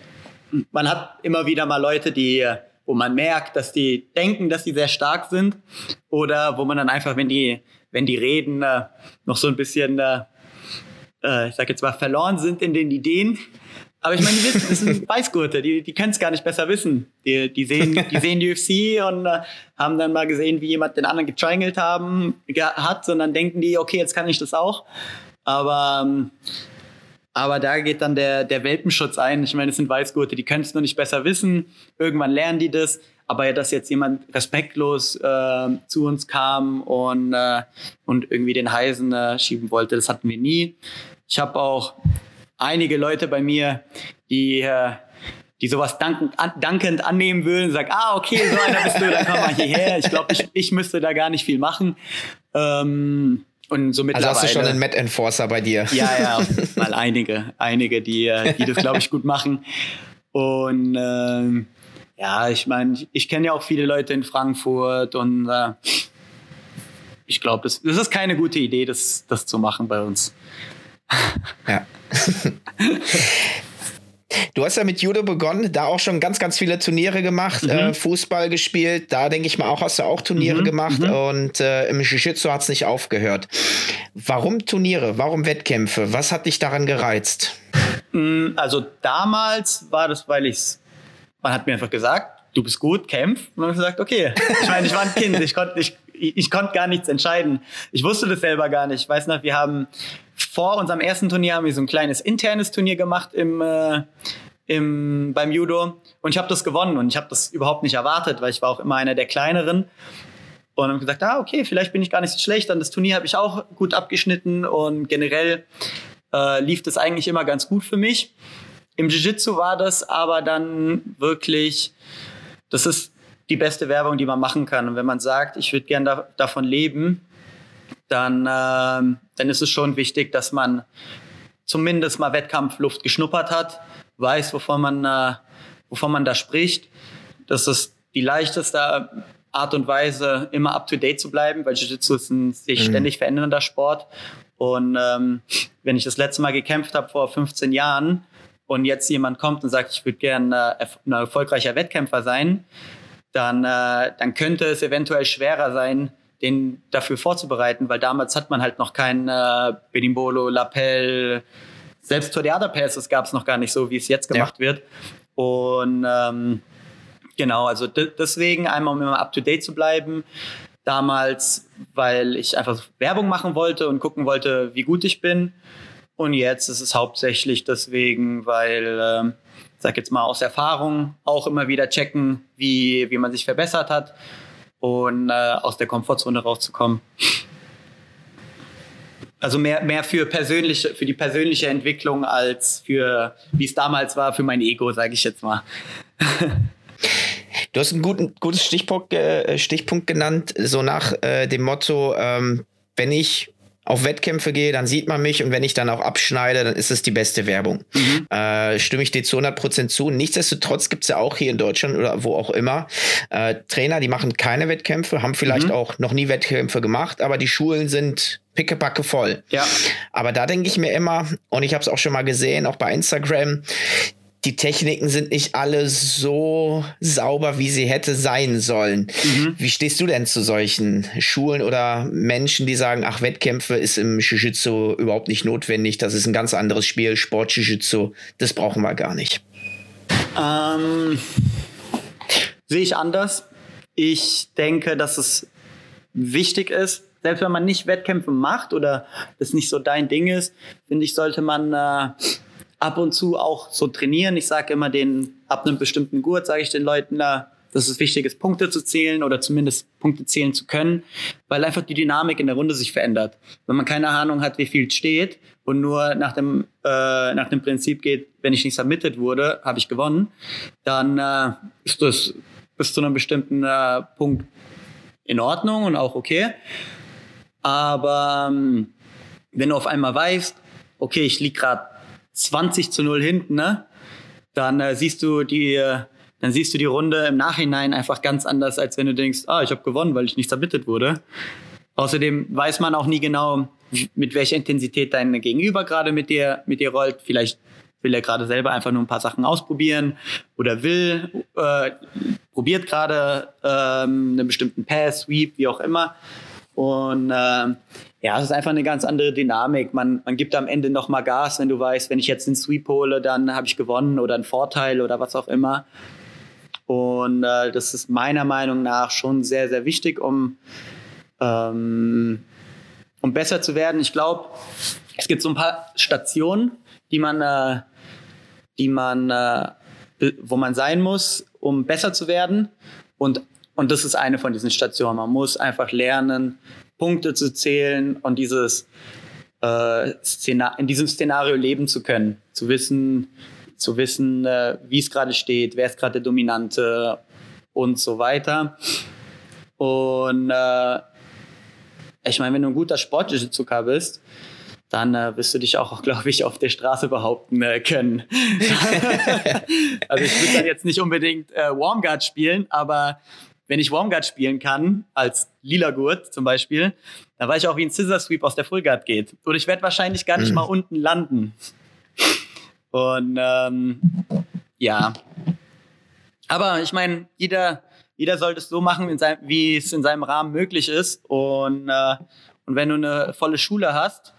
Man hat immer wieder mal Leute, die wo man merkt, dass die denken, dass sie sehr stark sind oder wo man dann einfach, wenn die, wenn die reden, äh, noch so ein bisschen, äh, äh, ich sag jetzt mal, verloren sind in den Ideen. Aber ich meine, die wissen, das sind Weißgurte, die, die können es gar nicht besser wissen. Die, die sehen, die sehen UFC und äh, haben dann mal gesehen, wie jemand den anderen getriangelt haben, hat, sondern denken die, okay, jetzt kann ich das auch. Aber ähm, aber da geht dann der, der Welpenschutz ein. Ich meine, es sind Weißgurte, die können es nur nicht besser wissen. Irgendwann lernen die das. Aber dass jetzt jemand respektlos äh, zu uns kam und, äh, und irgendwie den Heisen äh, schieben wollte, das hatten wir nie. Ich habe auch einige Leute bei mir, die, äh, die sowas dankend, an, dankend annehmen würden, sagen, ah, okay, so einer bist du, dann komm mal hierher. Ich glaube, ich, ich müsste da gar nicht viel machen. Ähm, und so mittlerweile. Also hast du schon einen Met Enforcer bei dir? Ja, ja, mal einige, einige, die, äh, die das, glaube ich, gut machen. Und äh, ja, ich meine, ich, ich kenne ja auch viele Leute in Frankfurt und äh, ich glaube, das, das ist keine gute Idee, das, das zu machen bei uns. Ja. Du hast ja mit Judo begonnen, da auch schon ganz, ganz viele Turniere gemacht, mhm. äh, Fußball gespielt. Da denke ich mal auch, hast du auch Turniere mhm. gemacht mhm. und äh, im Jiu-Jitsu hat es nicht aufgehört. Warum Turniere? Warum Wettkämpfe? Was hat dich daran gereizt? Mm, also damals war das, weil ich man hat mir einfach gesagt, du bist gut, kämpf. Und dann habe ich gesagt, okay. Ich meine, ich war ein Kind, ich konnte ich, ich konnte gar nichts entscheiden. Ich wusste das selber gar nicht. Ich weiß noch, wir haben vor unserem ersten Turnier haben wir so ein kleines internes Turnier gemacht im, äh, im, beim Judo und ich habe das gewonnen und ich habe das überhaupt nicht erwartet, weil ich war auch immer einer der kleineren und habe gesagt, ah okay, vielleicht bin ich gar nicht so schlecht. Dann das Turnier habe ich auch gut abgeschnitten und generell äh, lief das eigentlich immer ganz gut für mich. Im Jiu-Jitsu war das aber dann wirklich, das ist die beste Werbung, die man machen kann. Und wenn man sagt, ich würde gern da, davon leben, dann, äh, dann ist es schon wichtig, dass man zumindest mal Wettkampfluft geschnuppert hat, weiß, wovon man, äh, wovon man da spricht. Das ist die leichteste Art und Weise, immer up to date zu bleiben, weil Jiu-Jitsu ist ein sich mhm. ständig verändernder Sport. Und ähm, wenn ich das letzte Mal gekämpft habe vor 15 Jahren und jetzt jemand kommt und sagt, ich würde gerne äh, ein erfolgreicher Wettkämpfer sein, dann, äh, dann könnte es eventuell schwerer sein, den dafür vorzubereiten, weil damals hat man halt noch kein äh, Bedimbolo, Lapel, selbst Tordeada Passes gab es noch gar nicht so, wie es jetzt gemacht ja. wird. Und ähm, genau, also deswegen einmal, um immer up to date zu bleiben. Damals, weil ich einfach Werbung machen wollte und gucken wollte, wie gut ich bin. Und jetzt ist es hauptsächlich deswegen, weil, äh, sag jetzt mal aus Erfahrung, auch immer wieder checken, wie, wie man sich verbessert hat und äh, aus der Komfortzone rauszukommen. Also mehr, mehr für persönliche, für die persönliche Entwicklung als für, wie es damals war, für mein Ego, sage ich jetzt mal. Du hast einen guten, gutes Stichpunkt, äh, Stichpunkt genannt, so nach äh, dem Motto, ähm, wenn ich auf Wettkämpfe gehe, dann sieht man mich und wenn ich dann auch abschneide, dann ist es die beste Werbung. Mhm. Äh, stimme ich dir zu 100 Prozent zu. Nichtsdestotrotz gibt es ja auch hier in Deutschland oder wo auch immer äh, Trainer, die machen keine Wettkämpfe, haben vielleicht mhm. auch noch nie Wettkämpfe gemacht, aber die Schulen sind pickepacke voll. Ja. Aber da denke ich mir immer, und ich habe es auch schon mal gesehen, auch bei Instagram, die Techniken sind nicht alle so sauber, wie sie hätte sein sollen. Mhm. Wie stehst du denn zu solchen Schulen oder Menschen, die sagen, ach, Wettkämpfe ist im Jiu-Jitsu überhaupt nicht notwendig, das ist ein ganz anderes Spiel, Sport Jiu-Jitsu, das brauchen wir gar nicht? Ähm, sehe ich anders. Ich denke, dass es wichtig ist, selbst wenn man nicht Wettkämpfe macht oder das nicht so dein Ding ist, finde ich, sollte man äh, ab und zu auch so trainieren. Ich sage immer den, ab einem bestimmten Gurt sage ich den Leuten, na, dass es wichtig ist, Punkte zu zählen oder zumindest Punkte zählen zu können, weil einfach die Dynamik in der Runde sich verändert. Wenn man keine Ahnung hat, wie viel steht und nur nach dem, äh, nach dem Prinzip geht, wenn ich nicht submitted wurde, habe ich gewonnen, dann äh, ist das bis zu einem bestimmten äh, Punkt in Ordnung und auch okay. Aber ähm, wenn du auf einmal weißt, okay, ich lieg gerade 20 zu 0 hinten, ne? Dann äh, siehst du die, äh, dann siehst du die Runde im Nachhinein einfach ganz anders, als wenn du denkst, ah, ich habe gewonnen, weil ich nicht submitted wurde. Außerdem weiß man auch nie genau, mit welcher Intensität dein Gegenüber gerade mit dir, mit dir rollt. Vielleicht will er gerade selber einfach nur ein paar Sachen ausprobieren oder will, äh, probiert gerade ähm, einen bestimmten Pass, Sweep, wie auch immer. Und äh, ja, es ist einfach eine ganz andere Dynamik. Man, man gibt am Ende noch mal Gas, wenn du weißt, wenn ich jetzt den Sweep hole, dann habe ich gewonnen oder einen Vorteil oder was auch immer. Und äh, das ist meiner Meinung nach schon sehr, sehr wichtig, um, ähm, um besser zu werden. Ich glaube, es gibt so ein paar Stationen, die man, äh, die man, äh, wo man sein muss, um besser zu werden. Und, und das ist eine von diesen Stationen. Man muss einfach lernen, Punkte zu zählen und dieses äh, in diesem Szenario leben zu können, zu wissen, zu wissen, äh, wie es gerade steht, wer ist gerade der Dominante und so weiter. Und äh, ich meine, wenn du ein guter Sportjuzuka bist, dann äh, wirst du dich auch, glaube ich, auf der Straße behaupten äh, können. also ich würde dann jetzt nicht unbedingt äh, Warmguard spielen, aber wenn ich Warmguard spielen kann, als lila Gurt zum Beispiel, dann weiß ich auch, wie ein Scissor Sweep aus der Full Guard geht. Und ich werde wahrscheinlich gar nicht mhm. mal unten landen. Und ähm, ja. Aber ich meine, jeder, jeder sollte es so machen, wie es in seinem Rahmen möglich ist. Und, äh, und wenn du eine volle Schule hast,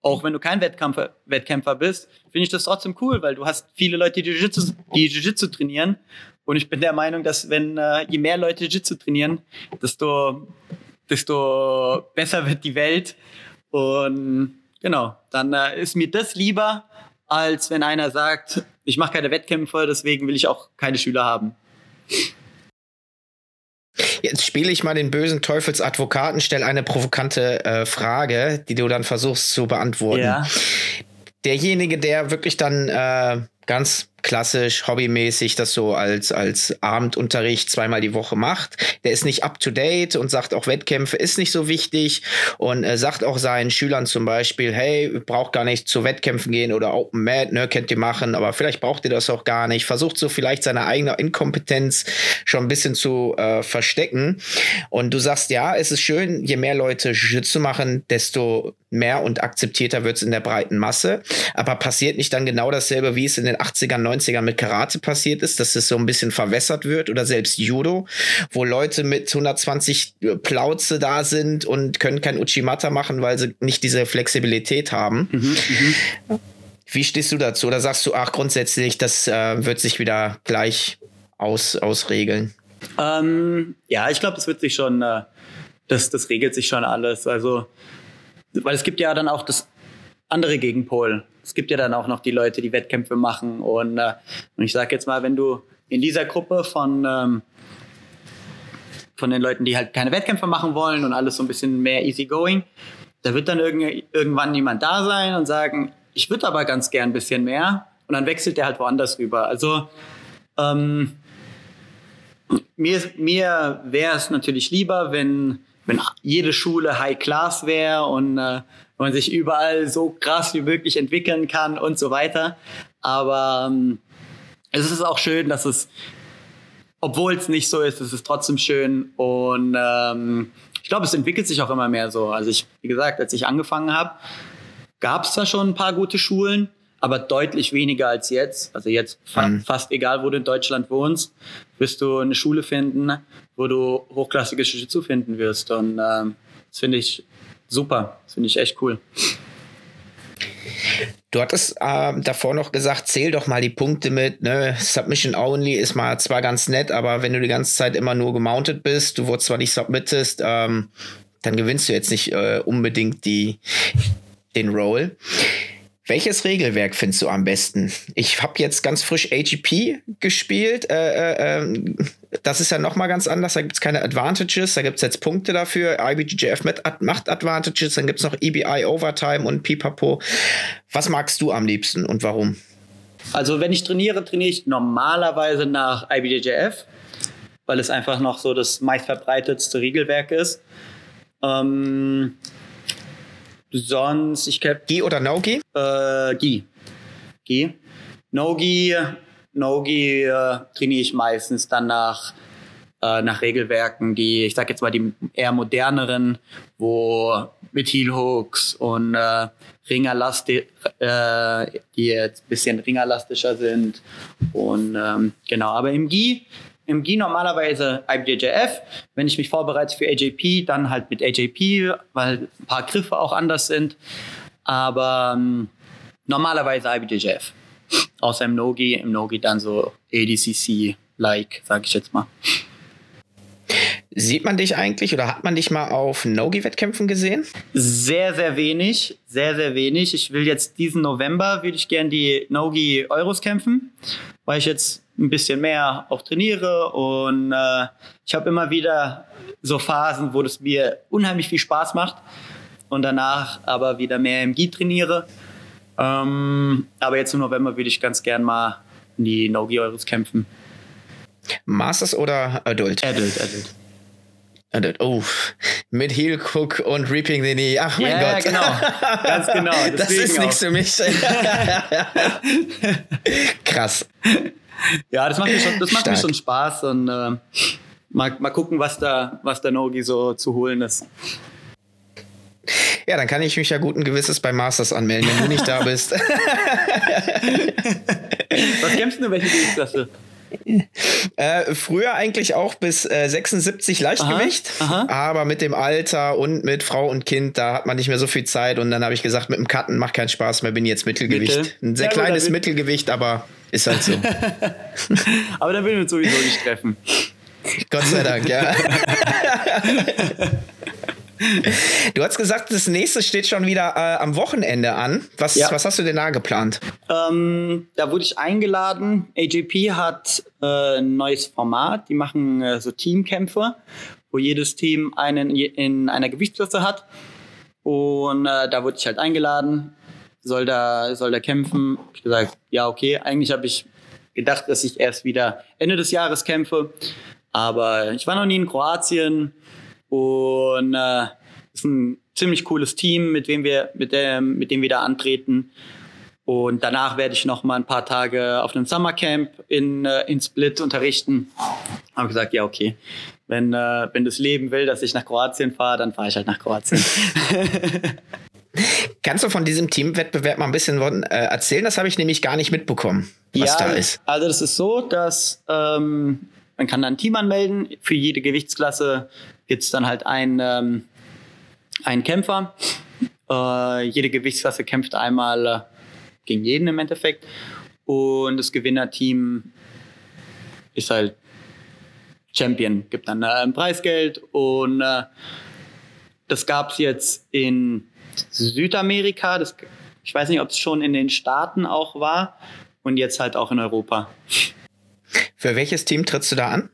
auch wenn du kein Wettkämpfer, Wettkämpfer bist, finde ich das trotzdem cool, weil du hast viele Leute, die Jiu-Jitsu, die Jiu-Jitsu trainieren und ich bin der Meinung, dass wenn äh, je mehr Leute Jiu-Jitsu trainieren, desto, desto besser wird die Welt. Und genau, dann äh, ist mir das lieber, als wenn einer sagt, ich mache keine Wettkämpfe, deswegen will ich auch keine Schüler haben. Jetzt spiele ich mal den bösen Teufelsadvokaten, stelle eine provokante äh, Frage, die du dann versuchst zu beantworten. Ja. Derjenige, der wirklich dann äh, ganz klassisch, hobbymäßig das so als, als Abendunterricht zweimal die Woche macht. Der ist nicht up to date und sagt auch, Wettkämpfe ist nicht so wichtig und äh, sagt auch seinen Schülern zum Beispiel, hey, braucht gar nicht zu Wettkämpfen gehen oder Open Mat, ne, könnt ihr machen, aber vielleicht braucht ihr das auch gar nicht. Versucht so vielleicht seine eigene Inkompetenz schon ein bisschen zu äh, verstecken. Und du sagst, ja, es ist schön, je mehr Leute Jiu-Jitsu machen, desto mehr und akzeptierter wird es in der breiten Masse. Aber passiert nicht dann genau dasselbe, wie es in den 80ern, 90ern mit Karate passiert ist, dass es so ein bisschen verwässert wird oder selbst Judo, wo Leute mit 120 Plauze da sind und können kein Uchimata machen, weil sie nicht diese Flexibilität haben. Mhm, mh. Wie stehst du dazu? Oder sagst du, ach, grundsätzlich, das äh, wird sich wieder gleich aus, ausregeln? Ähm, ja, ich glaube, das wird sich schon, äh, das, das regelt sich schon alles. Also weil es gibt ja dann auch das andere Gegenpol. Es gibt ja dann auch noch die Leute, die Wettkämpfe machen. Und, äh, und ich sage jetzt mal, wenn du in dieser Gruppe von, ähm, von den Leuten, die halt keine Wettkämpfe machen wollen und alles so ein bisschen mehr easygoing, da wird dann irgend, irgendwann jemand da sein und sagen, ich würde aber ganz gern ein bisschen mehr. Und dann wechselt der halt woanders rüber. Also ähm, mir, mir wäre es natürlich lieber, wenn wenn jede Schule High Class wäre und äh, man sich überall so krass wie möglich entwickeln kann und so weiter. Aber ähm, es ist auch schön, dass es, obwohl es nicht so ist, es ist trotzdem schön und ähm, ich glaube, es entwickelt sich auch immer mehr so. Also ich, wie gesagt, als ich angefangen habe, gab es zwar schon ein paar gute Schulen, aber deutlich weniger als jetzt. Also jetzt mhm. fast egal, wo du in Deutschland wohnst, wirst du eine Schule finden, wo du hochklassiges Jiu-Jitsu finden wirst. Und ähm, das finde ich super. Finde ich echt cool. Du hattest äh, davor noch gesagt, zähl doch mal die Punkte mit. Ne? Submission only ist mal zwar ganz nett, aber wenn du die ganze Zeit immer nur gemountet bist, du wurdest zwar nicht submittest, ähm, dann gewinnst du jetzt nicht äh, unbedingt die, den Roll. Welches Regelwerk findest du am besten? Ich habe jetzt ganz frisch AGP gespielt. Äh, äh, ähm, das ist ja noch mal ganz anders. Da gibt es keine Advantages. Da gibt es jetzt Punkte dafür. IBGF macht Advantages. Dann gibt es noch EBI Overtime und Pipapo. Was magst du am liebsten und warum? Also wenn ich trainiere, trainiere ich normalerweise nach IBJJF, weil es einfach noch so das meistverbreitetste Regelwerk ist. Ähm, Sonst, ich glaube. Gi oder No-Gi? Äh, Gi. Gi. No-Gi, No-Gi äh, trainiere ich meistens dann nach, äh, nach Regelwerken, die, ich sag jetzt mal, die eher moderneren, wo mit Heel-Hooks und äh, Ringerlasti äh, die jetzt ein bisschen ringerlastischer sind. Und ähm, genau, aber im Gi im Gi normalerweise IBJJF. Wenn ich mich vorbereite für AJP, dann halt mit AJP, weil ein paar Griffe auch anders sind. Aber ähm, normalerweise IBJJF. Außer im Nogi. Im Nogi dann so ADCC-like, sag ich jetzt mal. Sieht man dich eigentlich oder hat man dich mal auf Nogi-Wettkämpfen gesehen? Sehr, sehr wenig. Sehr, sehr wenig. Ich will jetzt diesen November, würde ich gerne die Nogi Euros kämpfen, weil ich jetzt ein bisschen mehr auch trainiere und äh, ich habe immer wieder so Phasen, wo das mir unheimlich viel Spaß macht und danach aber wieder mehr im Gi trainiere. Ähm, aber jetzt im November würde ich ganz gern mal in die No-Gi Euros kämpfen. Masters oder Adult? Adult, Adult. Adult. Oh, mit Heel Cook und Reaping the Knee. Ach mein ja, Gott. genau. Ganz genau. das ist nichts für mich. Krass. Ja, das macht mir schon, das macht mir schon Spaß und äh, mal, mal gucken, was da, was da Nogi so zu holen ist. Ja, dann kann ich mich ja guten Gewisses bei Masters anmelden, wenn du nicht da bist. was kämpfst du, welche Gewichtsklasse? Äh, früher eigentlich auch bis äh, 76 Leichtgewicht, aha, aha. aber mit dem Alter und mit Frau und Kind, da hat man nicht mehr so viel Zeit und dann habe ich gesagt, mit dem Cutten macht keinen Spaß mehr, bin jetzt Mittelgewicht. Mittel. Ein sehr ja, kleines gut, Mittelgewicht, aber ist halt so. aber dann würden wir uns sowieso nicht treffen. Gott sei Dank, ja. Du hast gesagt, das nächste steht schon wieder äh, am Wochenende an. Was, ja. was hast du denn da geplant? Ähm, da wurde ich eingeladen. AJP hat äh, ein neues Format. Die machen äh, so Teamkämpfe, wo jedes Team einen in einer Gewichtsklasse hat. Und äh, da wurde ich halt eingeladen. Soll da, soll da kämpfen? Ich gesagt, ja, okay. Eigentlich habe ich gedacht, dass ich erst wieder Ende des Jahres kämpfe. Aber ich war noch nie in Kroatien und äh, ist ein ziemlich cooles Team, mit dem wir, mit dem, mit dem wir da antreten. Und danach werde ich noch mal ein paar Tage auf einem Summercamp in, äh, in Split unterrichten. Habe gesagt, ja, okay. Wenn, äh, wenn das Leben will, dass ich nach Kroatien fahre, dann fahre ich halt nach Kroatien. Kannst du von diesem Teamwettbewerb mal ein bisschen äh, erzählen? Das habe ich nämlich gar nicht mitbekommen, was ja, da ist. Also das ist so, dass ähm, man kann dann ein Team anmelden. Für jede Gewichtsklasse gibt es dann halt einen, ähm, einen Kämpfer. Äh, jede Gewichtsklasse kämpft einmal äh, gegen jeden im Endeffekt. Und das Gewinnerteam ist halt Champion, gibt dann äh, ein Preisgeld. Und äh, das gab es jetzt in Südamerika. Das, ich weiß nicht, ob es schon in den Staaten auch war. Und jetzt halt auch in Europa. Für welches Team trittst du da an?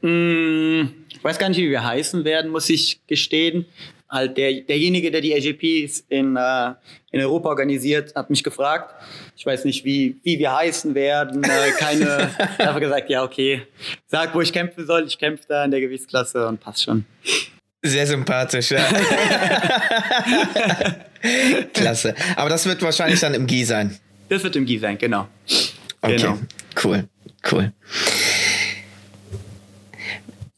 Mm, ich weiß gar nicht, wie wir heißen werden, muss ich gestehen. Halt der, derjenige, der die LGPs in, äh, in Europa organisiert, hat mich gefragt. Ich weiß nicht, wie, wie wir heißen werden. Äh, keine. ich habe gesagt, ja, okay. Sag, wo ich kämpfen soll. Ich kämpfe da in der Gewichtsklasse und passt schon. Sehr sympathisch, ja. Klasse. Aber das wird wahrscheinlich dann im GI sein. Das wird im GI sein, genau. Okay, genau. cool, cool.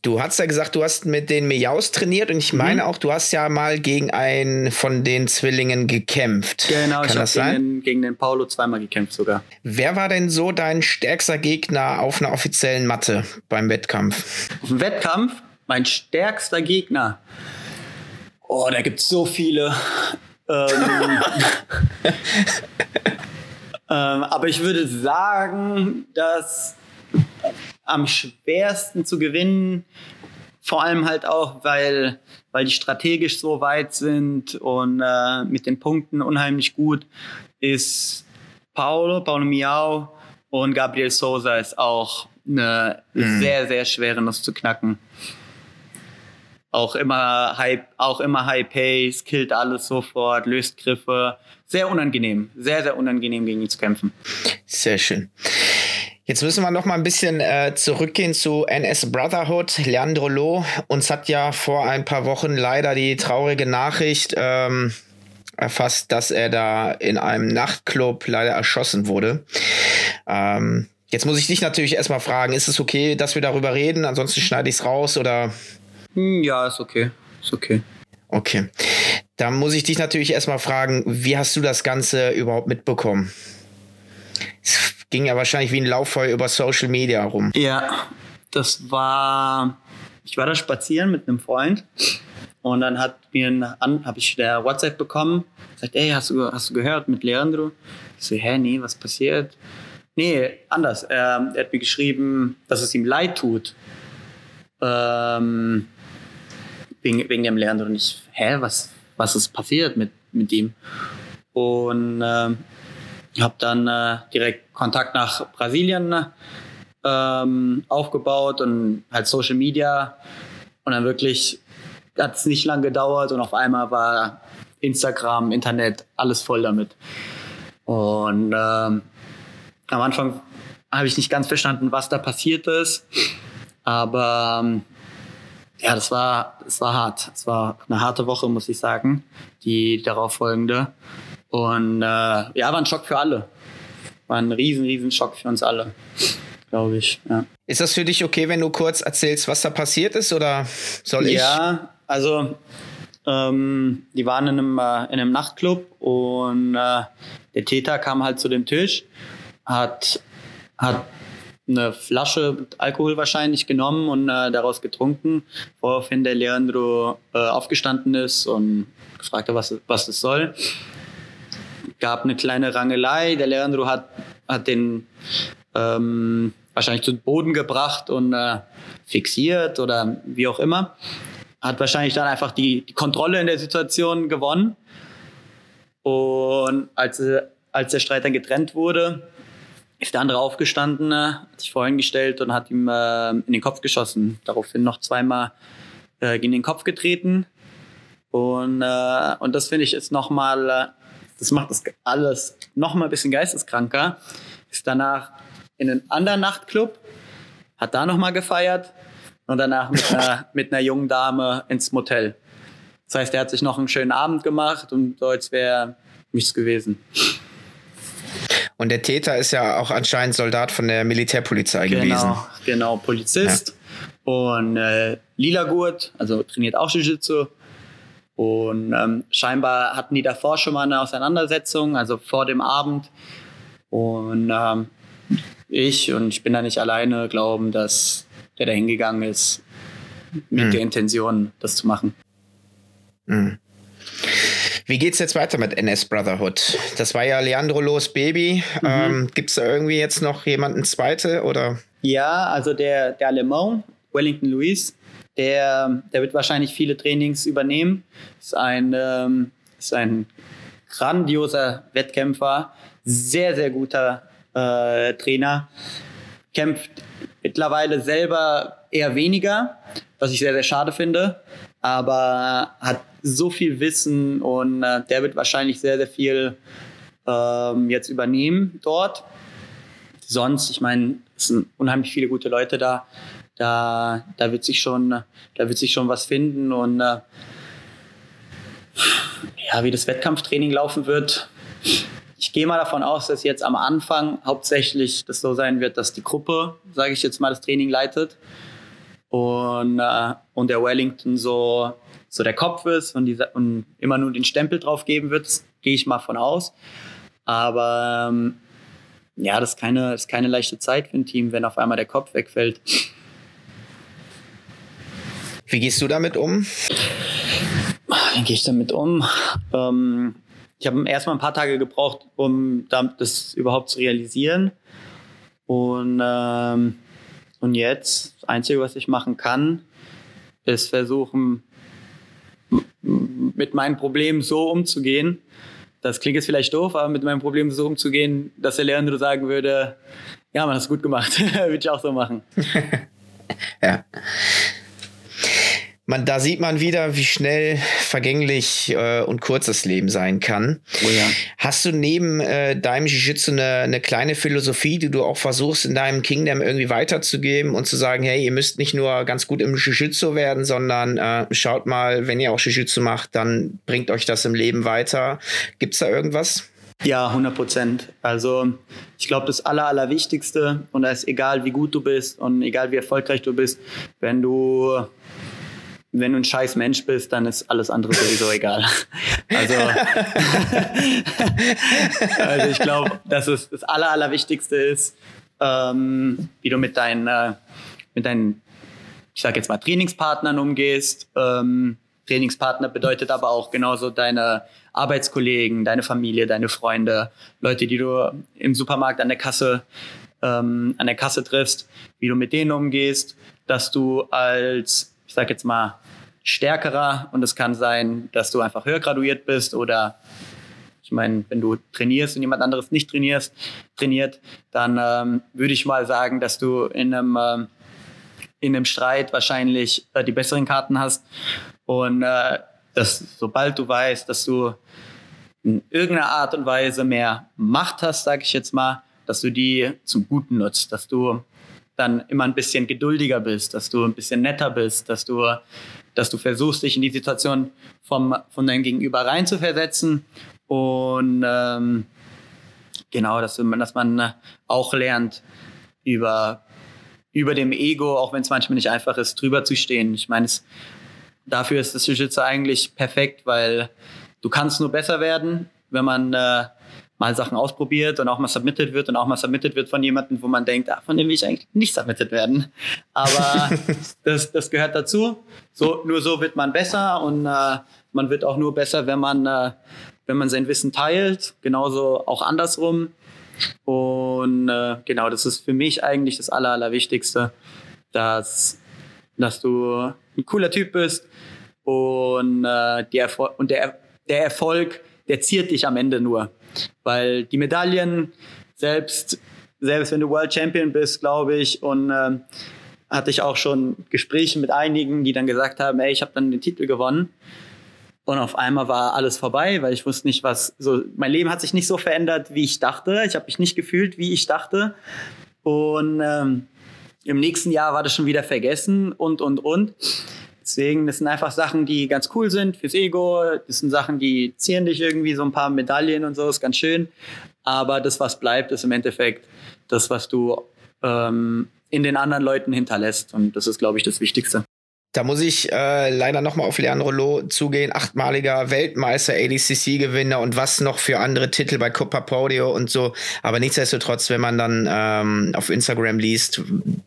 Du hast ja gesagt, du hast mit den Miaus trainiert und ich mhm. meine auch, du hast ja mal gegen einen von den Zwillingen gekämpft. Genau, Kann ich habe gegen, gegen den Paulo zweimal gekämpft sogar. Wer war denn so dein stärkster Gegner auf einer offiziellen Matte beim Wettkampf? Auf dem Wettkampf? Mein stärkster Gegner? Oh, da gibt es so viele. ähm, ähm, aber ich würde sagen, dass am schwersten zu gewinnen. Vor allem halt auch, weil, weil die strategisch so weit sind und äh, mit den Punkten unheimlich gut ist Paulo, Paulo Miau und Gabriel Sosa ist auch eine mhm. sehr, sehr schwere Nuss zu knacken. Auch immer High, auch immer High Pace, killt alles sofort, löst Griffe. Sehr unangenehm, sehr, sehr unangenehm gegen ihn zu kämpfen. Sehr schön. Jetzt müssen wir noch mal ein bisschen äh, zurückgehen zu NS Brotherhood. Leandro Loh, uns hat ja vor ein paar Wochen leider die traurige Nachricht ähm, erfasst, dass er da in einem Nachtclub leider erschossen wurde. Ähm, jetzt muss ich dich natürlich erstmal fragen, ist es okay, dass wir darüber reden? Ansonsten schneide ich es raus oder? Hm, ja, ist okay. Ist okay. Okay. Da muss ich dich natürlich erstmal fragen, wie hast du das Ganze überhaupt mitbekommen? Ging ja wahrscheinlich wie ein Lauffeuer über Social Media rum. Ja, das war, ich war da spazieren mit einem Freund und dann hat mir habe ich der WhatsApp bekommen, sagt, ey, hast du, hast du gehört mit Leandro? Ich so, hä, nee, was passiert? Nee, anders. Er, er hat mir geschrieben, dass es ihm leid tut. Ähm, wegen, wegen dem Leandro. Und ich, hä, was, was ist passiert mit, mit ihm? Und ähm, habe dann äh, direkt Kontakt nach Brasilien ähm, aufgebaut und halt Social Media. Und dann wirklich hat es nicht lange gedauert und auf einmal war Instagram, Internet, alles voll damit. Und ähm, am Anfang habe ich nicht ganz verstanden, was da passiert ist. Aber ähm, ja, das war, das war hart. Es war eine harte Woche, muss ich sagen, die darauf folgende. Und äh, ja, war ein Schock für alle. War ein riesen, riesen Schock für uns alle, glaube ich. Ja. Ist das für dich okay, wenn du kurz erzählst, was da passiert ist, oder soll ich? Ja, also ähm, die waren in einem, äh, in einem Nachtclub und äh, der Täter kam halt zu dem Tisch, hat, hat eine Flasche mit Alkohol wahrscheinlich genommen und äh, daraus getrunken, woraufhin der Leandro äh, aufgestanden ist und gefragt hat, was, was das soll gab eine kleine Rangelei. Der Leandro hat, hat den ähm, wahrscheinlich zu Boden gebracht und äh, fixiert oder wie auch immer. Hat wahrscheinlich dann einfach die, die Kontrolle in der Situation gewonnen. Und als, als der Streit dann getrennt wurde, ist der andere aufgestanden, äh, hat sich vorhin gestellt und hat ihm äh, in den Kopf geschossen. Daraufhin noch zweimal äh, gegen den Kopf getreten. Und, äh, und das finde ich ist nochmal äh, das macht das alles noch mal ein bisschen geisteskranker, ist danach in einen anderen Nachtclub, hat da nochmal gefeiert und danach mit einer, mit einer jungen Dame ins Motel. Das heißt, er hat sich noch einen schönen Abend gemacht und so, als wäre nichts gewesen. Und der Täter ist ja auch anscheinend Soldat von der Militärpolizei genau, gewesen. Genau, Polizist. Ja. Und äh, Lila Gurt, also trainiert auch Jiu-Jitsu. Und ähm, scheinbar hatten die davor schon mal eine Auseinandersetzung, also vor dem Abend. Und ähm, ich, und ich bin da nicht alleine, glauben, dass der da hingegangen ist mit mhm. der Intention, das zu machen. Mhm. Wie geht's jetzt weiter mit NS Brotherhood? Das war ja Leandro Los Baby. Mhm. Ähm, Gibt es da irgendwie jetzt noch jemanden zweite oder? Ja, also der, der Alemão, Wellington Luis, der, der wird wahrscheinlich viele Trainings übernehmen. Ist ein, ähm, ist ein grandioser Wettkämpfer, sehr, sehr guter äh, Trainer. Kämpft mittlerweile selber eher weniger, was ich sehr, sehr schade finde, aber hat so viel Wissen und äh, der wird wahrscheinlich sehr, sehr viel ähm, jetzt übernehmen dort. Sonst, ich meine, es sind unheimlich viele gute Leute da. Da, da wird sich schon, da wird sich schon was finden und äh, ja, wie das Wettkampftraining laufen wird. Ich gehe mal davon aus, dass jetzt am Anfang hauptsächlich das so sein wird, dass die Gruppe, sage ich jetzt mal, das Training leitet und, äh, und der Wellington so so der Kopf ist und, dieser, und immer nur den Stempel drauf geben wird, gehe ich mal von aus. Aber ähm, ja, das ist, keine, das ist keine leichte Zeit für ein Team, wenn auf einmal der Kopf wegfällt. Wie gehst du damit um? Wie gehe ich damit um? Ähm, ich habe erstmal ein paar Tage gebraucht, um das überhaupt zu realisieren. Und, ähm, und jetzt, das Einzige, was ich machen kann, ist versuchen, mit meinen Problemen so umzugehen. Das klingt jetzt vielleicht doof, aber mit meinen Problemen so umzugehen, dass der Leandro sagen würde, ja, man, hast gut gemacht. Würde ich auch so machen. ja man, da sieht man wieder, wie schnell vergänglich äh, und kurz das Leben sein kann. Oh ja. Hast du neben äh, deinem Jiu-Jitsu eine, eine kleine Philosophie, die du auch versuchst, in deinem Kingdom irgendwie weiterzugeben und zu sagen, hey, ihr müsst nicht nur ganz gut im Jiu-Jitsu werden, sondern äh, schaut mal, wenn ihr auch Jiu-Jitsu macht, dann bringt euch das im Leben weiter. Gibt's da irgendwas? Ja, 100 Prozent. Also ich glaube, das Aller, Allerwichtigste, und da ist egal, wie gut du bist und egal, wie erfolgreich du bist, wenn du wenn du ein scheiß Mensch bist, dann ist alles andere sowieso egal. Also, also ich glaube, dass es das Aller, Allerwichtigste ist, ähm, wie du mit deinen, äh, mit deinen, ich sag jetzt mal, Trainingspartnern umgehst. Ähm, Trainingspartner bedeutet aber auch genauso deine Arbeitskollegen, deine Familie, deine Freunde, Leute, die du im Supermarkt an der Kasse ähm, an der Kasse triffst, wie du mit denen umgehst, dass du als ich sag jetzt mal, stärkerer und es kann sein, dass du einfach höher graduiert bist oder ich meine, wenn du trainierst und jemand anderes nicht trainierst, trainiert, dann ähm, würde ich mal sagen, dass du in einem, ähm, in einem Streit wahrscheinlich äh, die besseren Karten hast. Und äh, dass sobald du weißt, dass du in irgendeiner Art und Weise mehr Macht hast, sage ich jetzt mal, dass du die zum Guten nutzt, dass du dann immer ein bisschen geduldiger bist, dass du ein bisschen netter bist, dass du, dass du versuchst, dich in die Situation vom, von deinem Gegenüber reinzuversetzen und ähm, genau, dass, dass man auch lernt, über, über dem Ego, auch wenn es manchmal nicht einfach ist, drüber zu stehen. Ich meine, dafür ist das Jiu-Jitsu eigentlich perfekt, weil du kannst nur besser werden, wenn man äh, mal Sachen ausprobiert und auch mal submitted wird und auch mal submitted wird von jemandem, wo man denkt, ah, von dem will ich eigentlich nicht submitted werden. Aber das, das gehört dazu. So, nur so wird man besser und äh, man wird auch nur besser, wenn man, äh, wenn man sein Wissen teilt. Genauso auch andersrum. Und äh, genau, das ist für mich eigentlich das Aller, Allerwichtigste, dass, dass du ein cooler Typ bist und, äh, die Erfol und der, der Erfolg, der ziert dich am Ende nur. Weil die Medaillen, selbst, selbst wenn du World Champion bist, glaube ich, und ähm, hatte ich auch schon Gespräche mit einigen, die dann gesagt haben, ey, ich habe dann den Titel gewonnen. Und auf einmal war alles vorbei, weil ich wusste nicht, was so. Mein Leben hat sich nicht so verändert, wie ich dachte. Ich habe mich nicht gefühlt, wie ich dachte. Und ähm, im nächsten Jahr war das schon wieder vergessen und, und, und. Deswegen, das sind einfach Sachen, die ganz cool sind fürs Ego. Das sind Sachen, die zieren dich irgendwie so ein paar Medaillen und so, ist ganz schön. Aber das, was bleibt, ist im Endeffekt das, was du ähm, in den anderen Leuten hinterlässt. Und das ist, glaube ich, das Wichtigste. Da muss ich äh, leider nochmal auf Leandro Loh zugehen. Achtmaliger Weltmeister, ADCC-Gewinner und was noch für andere Titel bei Copa Podio und so. Aber nichtsdestotrotz, wenn man dann ähm, auf Instagram liest,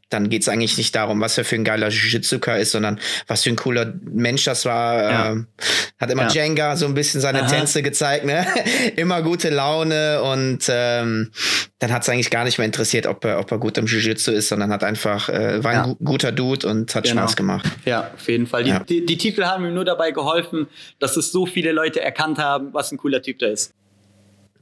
dann geht es eigentlich nicht darum, was er für ein geiler Jiu-Jitsuka ist, sondern was für ein cooler Mensch das war. Ja. Ähm, hat immer ja. Jenga so ein bisschen seine Aha. Tänze gezeigt, ne? immer gute Laune und ähm, dann hat es eigentlich gar nicht mehr interessiert, ob er, ob er gut im Jiu-Jitsu ist, sondern hat einfach, äh, war ein ja. guter Dude und hat genau. Spaß gemacht. Ja, auf jeden Fall. Die, ja. die, die, Titel haben ihm nur dabei geholfen, dass es so viele Leute erkannt haben, was ein cooler Typ da ist.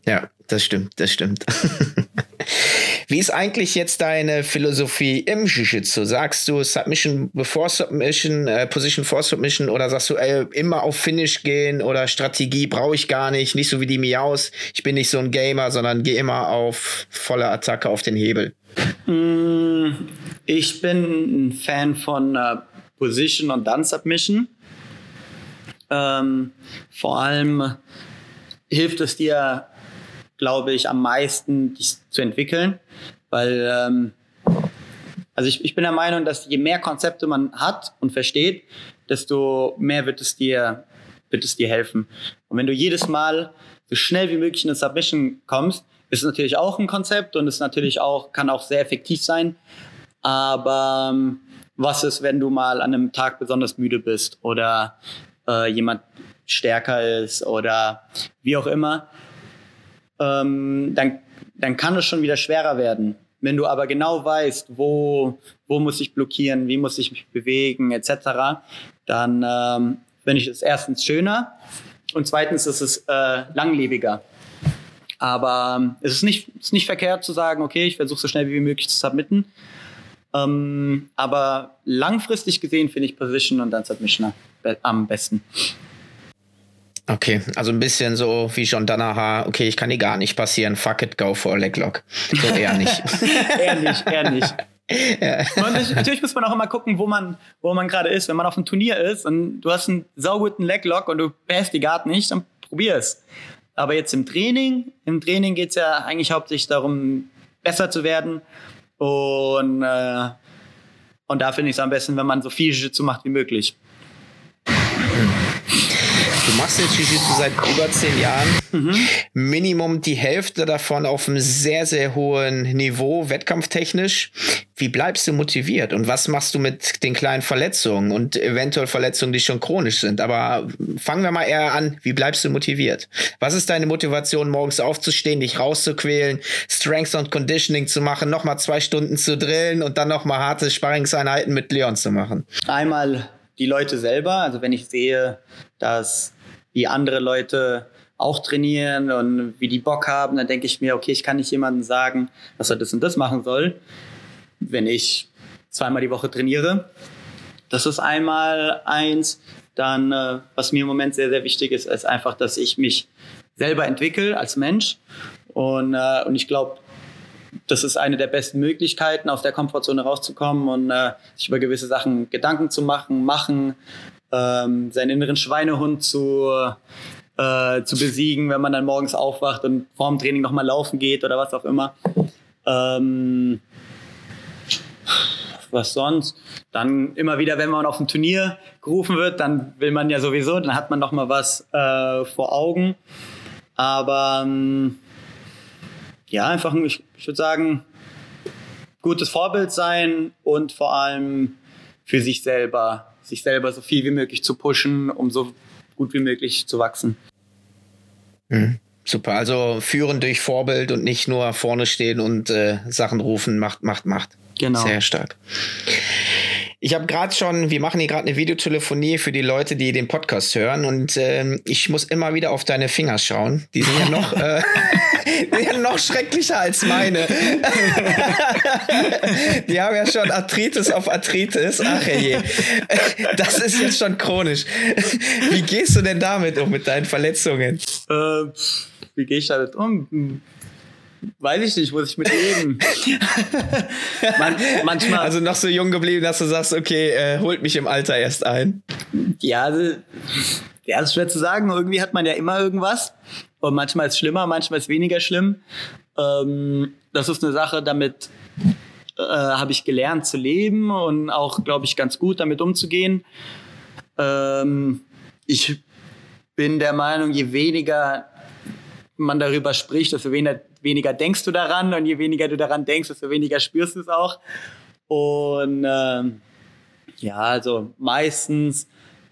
Ja, das stimmt, das stimmt. Wie ist eigentlich jetzt deine Philosophie im Jiu-Jitsu? Sagst du Submission before Submission, äh, Position for Submission oder sagst du ey, immer auf Finish gehen oder Strategie brauche ich gar nicht, nicht so wie die Miaus, ich bin nicht so ein Gamer, sondern gehe immer auf volle Attacke auf den Hebel? Mm, ich bin ein Fan von äh, Position und dann Submission. Ähm, vor allem hilft es dir glaube ich, am meisten dich zu entwickeln. Weil, ähm, also ich, ich bin der Meinung, dass je mehr Konzepte man hat und versteht, desto mehr wird es dir, wird es dir helfen. Und wenn du jedes Mal so schnell wie möglich in eine Submission kommst, ist es natürlich auch ein Konzept und ist natürlich auch, kann auch sehr effektiv sein. Aber ähm, was ist, wenn du mal an einem Tag besonders müde bist oder äh, jemand stärker ist oder wie auch immer? ähm, dann, dann kann es schon wieder schwerer werden. Wenn du aber genau weißt, wo, wo muss ich blockieren, wie muss ich mich bewegen, etc., dann ähm, finde ich es erstens schöner und zweitens ist es äh, langlebiger. Aber ähm, es ist nicht, ist nicht verkehrt zu sagen, okay, ich versuche so schnell wie möglich zu submitten. Ähm, aber langfristig gesehen finde ich Position und dann Submission am besten. Okay, also ein bisschen so wie John Danaher, okay, ich kann dir gar nicht passieren, fuck it, go for a leglock. So eher nicht. eher nicht, eher nicht. Ja. Und natürlich muss man auch immer gucken, wo man, wo man gerade ist. Wenn man auf einem Turnier ist und du hast einen sauguten Leglock und du behältst die Guard nicht, dann probier es. Aber jetzt im Training, im Training geht es ja eigentlich hauptsächlich darum, besser zu werden. Und, äh, und da finde ich es am besten, wenn man so viel Jiu-Jitsu macht wie möglich. Du machst jetzt Jiu-Jitsu seit über zehn Jahren. Mhm. Minimum die Hälfte davon auf einem sehr, sehr hohen Niveau, wettkampftechnisch. Wie bleibst du motiviert? Und was machst du mit den kleinen Verletzungen und eventuell Verletzungen, die schon chronisch sind? Aber fangen wir mal eher an. Wie bleibst du motiviert? Was ist deine Motivation, morgens aufzustehen, dich rauszuquälen, Strength und Conditioning zu machen, nochmal zwei Stunden zu drillen und dann nochmal harte Sparringseinheiten mit Leon zu machen? Einmal die Leute selber. Also wenn ich sehe, dass wie andere Leute auch trainieren und wie die Bock haben, dann denke ich mir, okay, ich kann nicht jemandem sagen, dass er das und das machen soll, wenn ich zweimal die Woche trainiere. Das ist einmal eins. Dann, äh, was mir im Moment sehr, sehr wichtig ist, ist einfach, dass ich mich selber entwickle als Mensch. Und, äh, und ich glaube, das ist eine der besten Möglichkeiten, aus der Komfortzone rauszukommen und äh, sich über gewisse Sachen Gedanken zu machen, machen, ähm, seinen inneren Schweinehund zu, äh, zu besiegen, wenn man dann morgens aufwacht und vorm Training nochmal laufen geht oder was auch immer. Ähm, was sonst? Dann immer wieder, wenn man auf ein Turnier gerufen wird, dann will man ja sowieso, dann hat man noch mal was äh, vor Augen. Aber ähm, ja, einfach, ich, ich würde sagen, gutes Vorbild sein und vor allem für sich selber sich selber so viel wie möglich zu pushen, um so gut wie möglich zu wachsen. Mhm. Super, also führen durch Vorbild und nicht nur vorne stehen und äh, Sachen rufen, macht, macht, macht. Genau. Sehr stark. Ich habe gerade schon, wir machen hier gerade eine Videotelefonie für die Leute, die den Podcast hören und ähm, ich muss immer wieder auf deine Finger schauen. Die sind ja noch, äh, noch schrecklicher als meine. die haben ja schon Arthritis auf Arthritis. Ach je. Das ist jetzt schon chronisch. Wie gehst du denn damit um mit deinen Verletzungen? Äh, wie gehe ich damit um? Weiß ich nicht, muss ich mit leben. Man, manchmal. Also noch so jung geblieben, dass du sagst, okay, äh, holt mich im Alter erst ein. Ja, ja, das ist schwer zu sagen. Irgendwie hat man ja immer irgendwas. Und manchmal ist es schlimmer, manchmal ist es weniger schlimm. Ähm, das ist eine Sache, damit äh, habe ich gelernt zu leben und auch, glaube ich, ganz gut damit umzugehen. Ähm, ich bin der Meinung, je weniger man darüber spricht, desto weniger, weniger denkst du daran und je weniger du daran denkst, desto weniger spürst du es auch. Und ähm, ja, also meistens,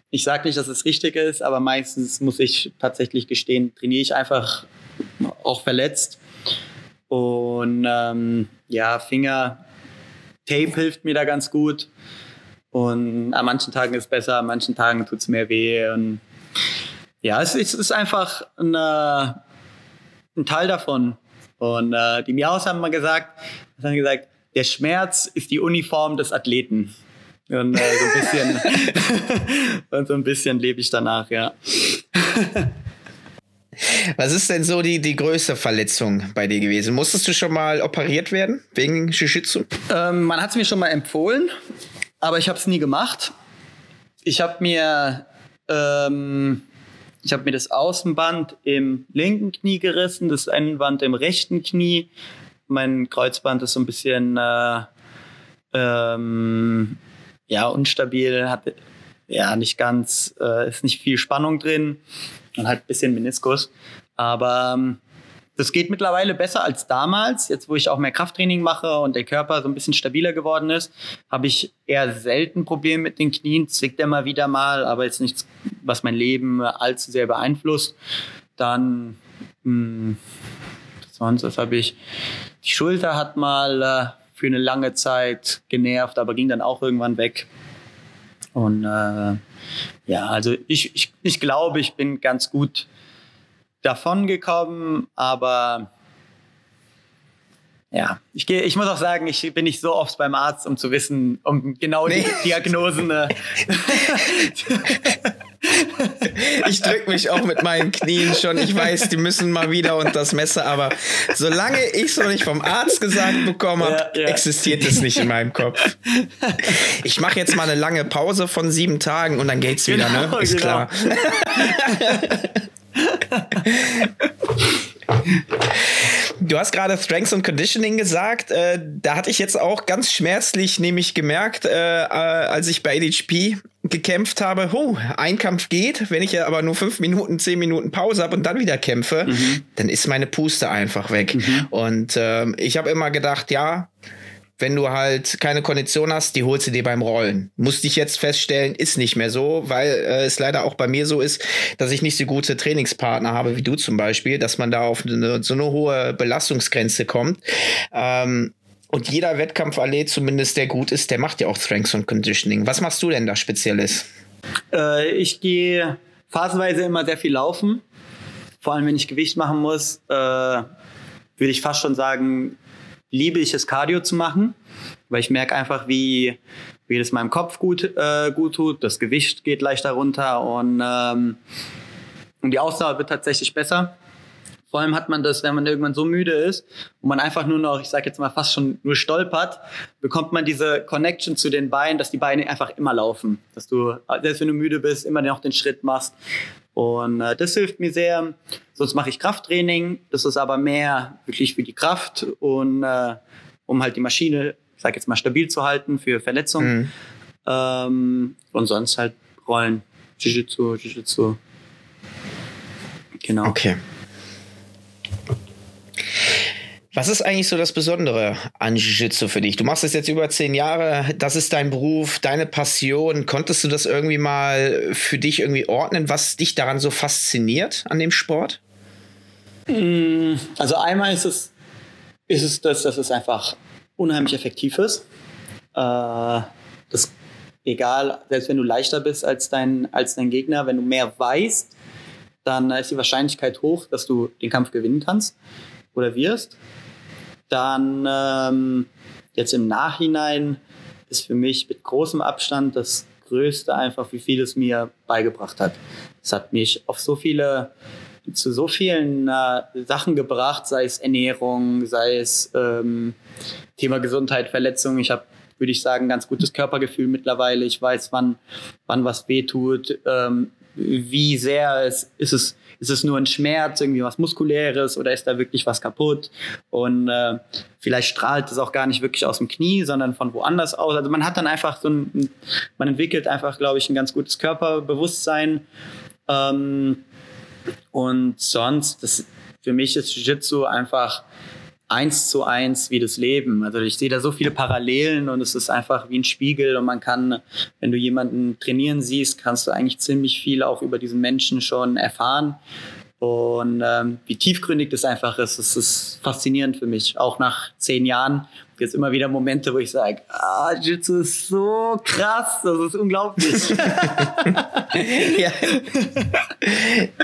ich sage nicht, dass es richtig ist, aber meistens muss ich tatsächlich gestehen, trainiere ich einfach auch verletzt. Und ähm, ja, Finger, Tape hilft mir da ganz gut. Und an manchen Tagen ist es besser, an manchen Tagen tut es mehr weh. Und ja, es ist, es ist einfach eine, ein Teil davon. Und äh, die Miaus haben mal gesagt, haben gesagt, der Schmerz ist die Uniform des Athleten. Und äh, so ein bisschen, und so ein bisschen lebe ich danach, ja. Was ist denn so die, die größte Verletzung bei dir gewesen? Musstest du schon mal operiert werden wegen Jiu-Jitsu? Ähm, man hat es mir schon mal empfohlen, aber ich habe es nie gemacht. Ich habe mir ähm, ich habe mir das Außenband im linken Knie gerissen, das Innenband im rechten Knie. Mein Kreuzband ist so ein bisschen äh, ähm, ja, unstabil, hat ja nicht ganz, äh, ist nicht viel Spannung drin und halt ein bisschen Meniskus. Aber ähm, das geht mittlerweile besser als damals. Jetzt, wo ich auch mehr Krafttraining mache und der Körper so ein bisschen stabiler geworden ist, habe ich eher selten Probleme mit den Knien. Zwickt immer wieder mal, aber jetzt nichts, was mein Leben allzu sehr beeinflusst. Dann, mh, hm, sonst, was habe ich? Die Schulter hat mal äh, für eine lange Zeit genervt, aber ging dann auch irgendwann weg. Und äh, ja, also ich, ich, ich glaube, ich bin ganz gut davon gekommen, aber ja, ich, gehe, ich muss auch sagen, ich bin nicht so oft beim Arzt, um zu wissen, um genau nee. die Diagnosen. Äh, ich drücke mich auch mit meinen Knien schon. Ich weiß, die müssen mal wieder unter das Messer, aber solange ich es noch nicht vom Arzt gesagt bekommen habe, ja, ja. existiert es nicht in meinem Kopf. Ich mache jetzt mal eine lange Pause von sieben Tagen und dann geht's wieder, ne? genau, ne? Ist genau. klar. Du hast gerade Strengths und Conditioning gesagt. Äh, da hatte ich jetzt auch ganz schmerzlich nämlich gemerkt, äh, äh als ich bei ADHP gekämpft habe, oh, ein Kampf geht, wenn ich aber nur fünf Minuten, zehn Minuten Pause habe und dann wieder kämpfe, mhm. dann ist meine Puste einfach weg. Mhm. Und äh, ich habe immer gedacht, ja, wenn du halt keine Kondition hast, die holst du dir beim Rollen. Musste ich jetzt feststellen, ist nicht mehr so, weil äh, es leider auch bei mir so ist, dass ich nicht so gute Trainingspartner habe wie du zum Beispiel, dass man da auf eine, so eine hohe Belastungsgrenze kommt. Ähm, und jeder Wettkampfathlet, zumindest der gut ist, der macht ja auch Strengths und Conditioning. Was machst du denn da Spezielles? Äh, ich gehe phasenweise immer sehr viel laufen. Vor allem, wenn ich Gewicht machen muss, äh, würde ich fast schon sagen, liebe ich es, Cardio zu machen, weil ich merke einfach, wie, wie das meinem Kopf gut, äh, gut tut. Das Gewicht geht leichter runter und, ähm, und die Ausdauer wird tatsächlich besser. Vor allem hat man das, wenn man irgendwann so müde ist und man einfach nur noch, ich sage jetzt mal fast schon nur stolpert, bekommt man diese Connection zu den Beinen, dass die Beine einfach immer laufen. Dass du, selbst wenn du müde bist, immer noch den Schritt machst. Und äh, das hilft mir sehr. Sonst mache ich Krafttraining. Das ist aber mehr wirklich für die Kraft und äh, um halt die Maschine, ich sage jetzt mal, stabil zu halten für Verletzungen. Mhm. Ähm, und sonst halt Rollen, Jiu-Jitsu, Jiu-Jitsu. Genau. Okay. Was ist eigentlich so das Besondere an Jiu-Jitsu für dich? Du machst es jetzt über zehn Jahre, das ist dein Beruf, deine Passion. Konntest du das irgendwie mal für dich irgendwie ordnen, was dich daran so fasziniert an dem Sport? Mm, also einmal ist es, ist es das, dass es einfach unheimlich effektiv ist. Äh, das, egal, selbst wenn du leichter bist als dein, als dein Gegner, wenn du mehr weißt, dann ist die Wahrscheinlichkeit hoch, dass du den Kampf gewinnen kannst oder wirst dann ähm, jetzt im Nachhinein ist für mich mit großem Abstand das Größte einfach, wie viel es mir beigebracht hat. Es hat mich auf so viele zu so vielen äh, Sachen gebracht, sei es Ernährung, sei es ähm, Thema Gesundheit, Verletzungen. Ich habe, würde ich sagen, ganz gutes Körpergefühl mittlerweile. Ich weiß, wann, wann was wehtut, ähm, wie sehr es ist es ist es nur ein Schmerz, irgendwie was Muskuläres oder ist da wirklich was kaputt? Und äh, vielleicht strahlt es auch gar nicht wirklich aus dem Knie, sondern von woanders aus. Also man hat dann einfach so ein, man entwickelt einfach, glaube ich, ein ganz gutes Körperbewusstsein. Ähm, und sonst, das, für mich ist Jiu-Jitsu einfach eins zu eins wie das Leben. Also ich sehe da so viele Parallelen und es ist einfach wie ein Spiegel und man kann, wenn du jemanden trainieren siehst, kannst du eigentlich ziemlich viel auch über diesen Menschen schon erfahren. Und ähm, wie tiefgründig das einfach ist, das ist faszinierend für mich. Auch nach zehn Jahren gibt es immer wieder Momente, wo ich sage, ah, Jitsu ist so krass, das ist unglaublich. ja.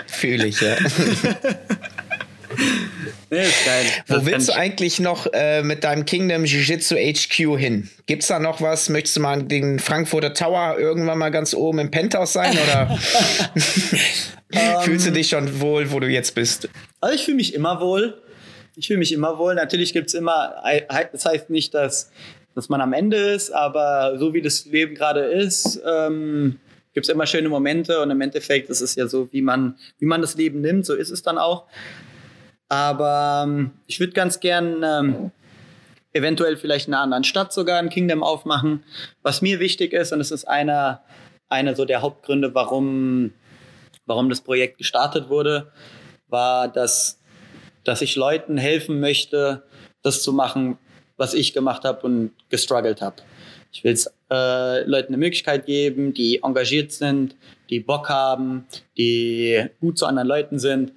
Fühle ich, ja. Nee, ist geil. Wo das willst du eigentlich noch äh, mit deinem Kingdom Jiu-Jitsu HQ hin? Gibt's da noch was? Möchtest du mal den Frankfurter Tower irgendwann mal ganz oben im Penthouse sein oder fühlst du dich schon wohl, wo du jetzt bist? Also ich fühle mich immer wohl. Ich fühle mich immer wohl. Natürlich gibt's immer, das heißt nicht, dass, dass man am Ende ist, aber so wie das Leben gerade ist, ähm, gibt es immer schöne Momente und im Endeffekt ist es ja so, wie man, wie man das Leben nimmt, so ist es dann auch. Aber ähm, ich würde ganz gern ähm, eventuell vielleicht in einer anderen Stadt sogar ein Kingdom aufmachen. Was mir wichtig ist, und es ist einer, einer so der Hauptgründe, warum, warum das Projekt gestartet wurde, war, dass, dass ich Leuten helfen möchte, das zu machen, was ich gemacht habe und gestruggelt habe. Ich will äh, Leuten eine Möglichkeit geben, die engagiert sind, die Bock haben, die gut zu anderen Leuten sind,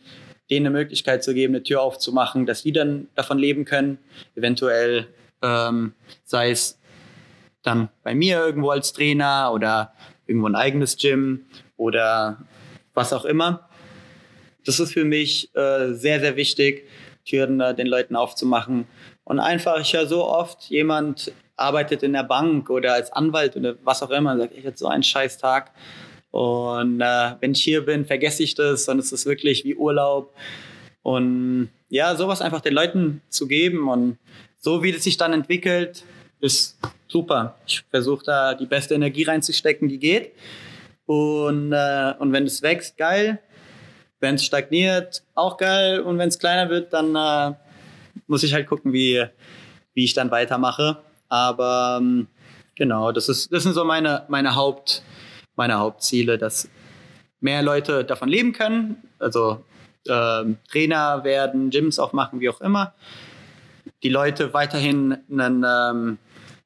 denen eine Möglichkeit zu geben, eine Tür aufzumachen, dass die dann davon leben können. Eventuell ähm, sei es dann bei mir irgendwo als Trainer oder irgendwo ein eigenes Gym oder was auch immer. Das ist für mich äh, sehr, sehr wichtig, Türen äh, den Leuten aufzumachen. Und einfach, ich höre so oft, jemand arbeitet in der Bank oder als Anwalt oder was auch immer und sagt, ich hatte so einen scheiß Tag. Und äh, wenn ich hier bin, vergesse ich das und es ist wirklich wie Urlaub. Und ja, sowas einfach den Leuten zu geben und so wie es sich dann entwickelt, ist super. Ich versuche da die beste Energie reinzustecken, die geht. Und, äh, und wenn es wächst, geil. Wenn es stagniert, auch geil. Und wenn es kleiner wird, dann äh, muss ich halt gucken, wie, wie ich dann weitermache. Aber ähm, genau, das, ist, das sind so meine, meine Haupt- meine Hauptziele, dass mehr Leute davon leben können, also äh, Trainer werden, Gyms auch machen, wie auch immer. Die Leute weiterhin einen, ähm,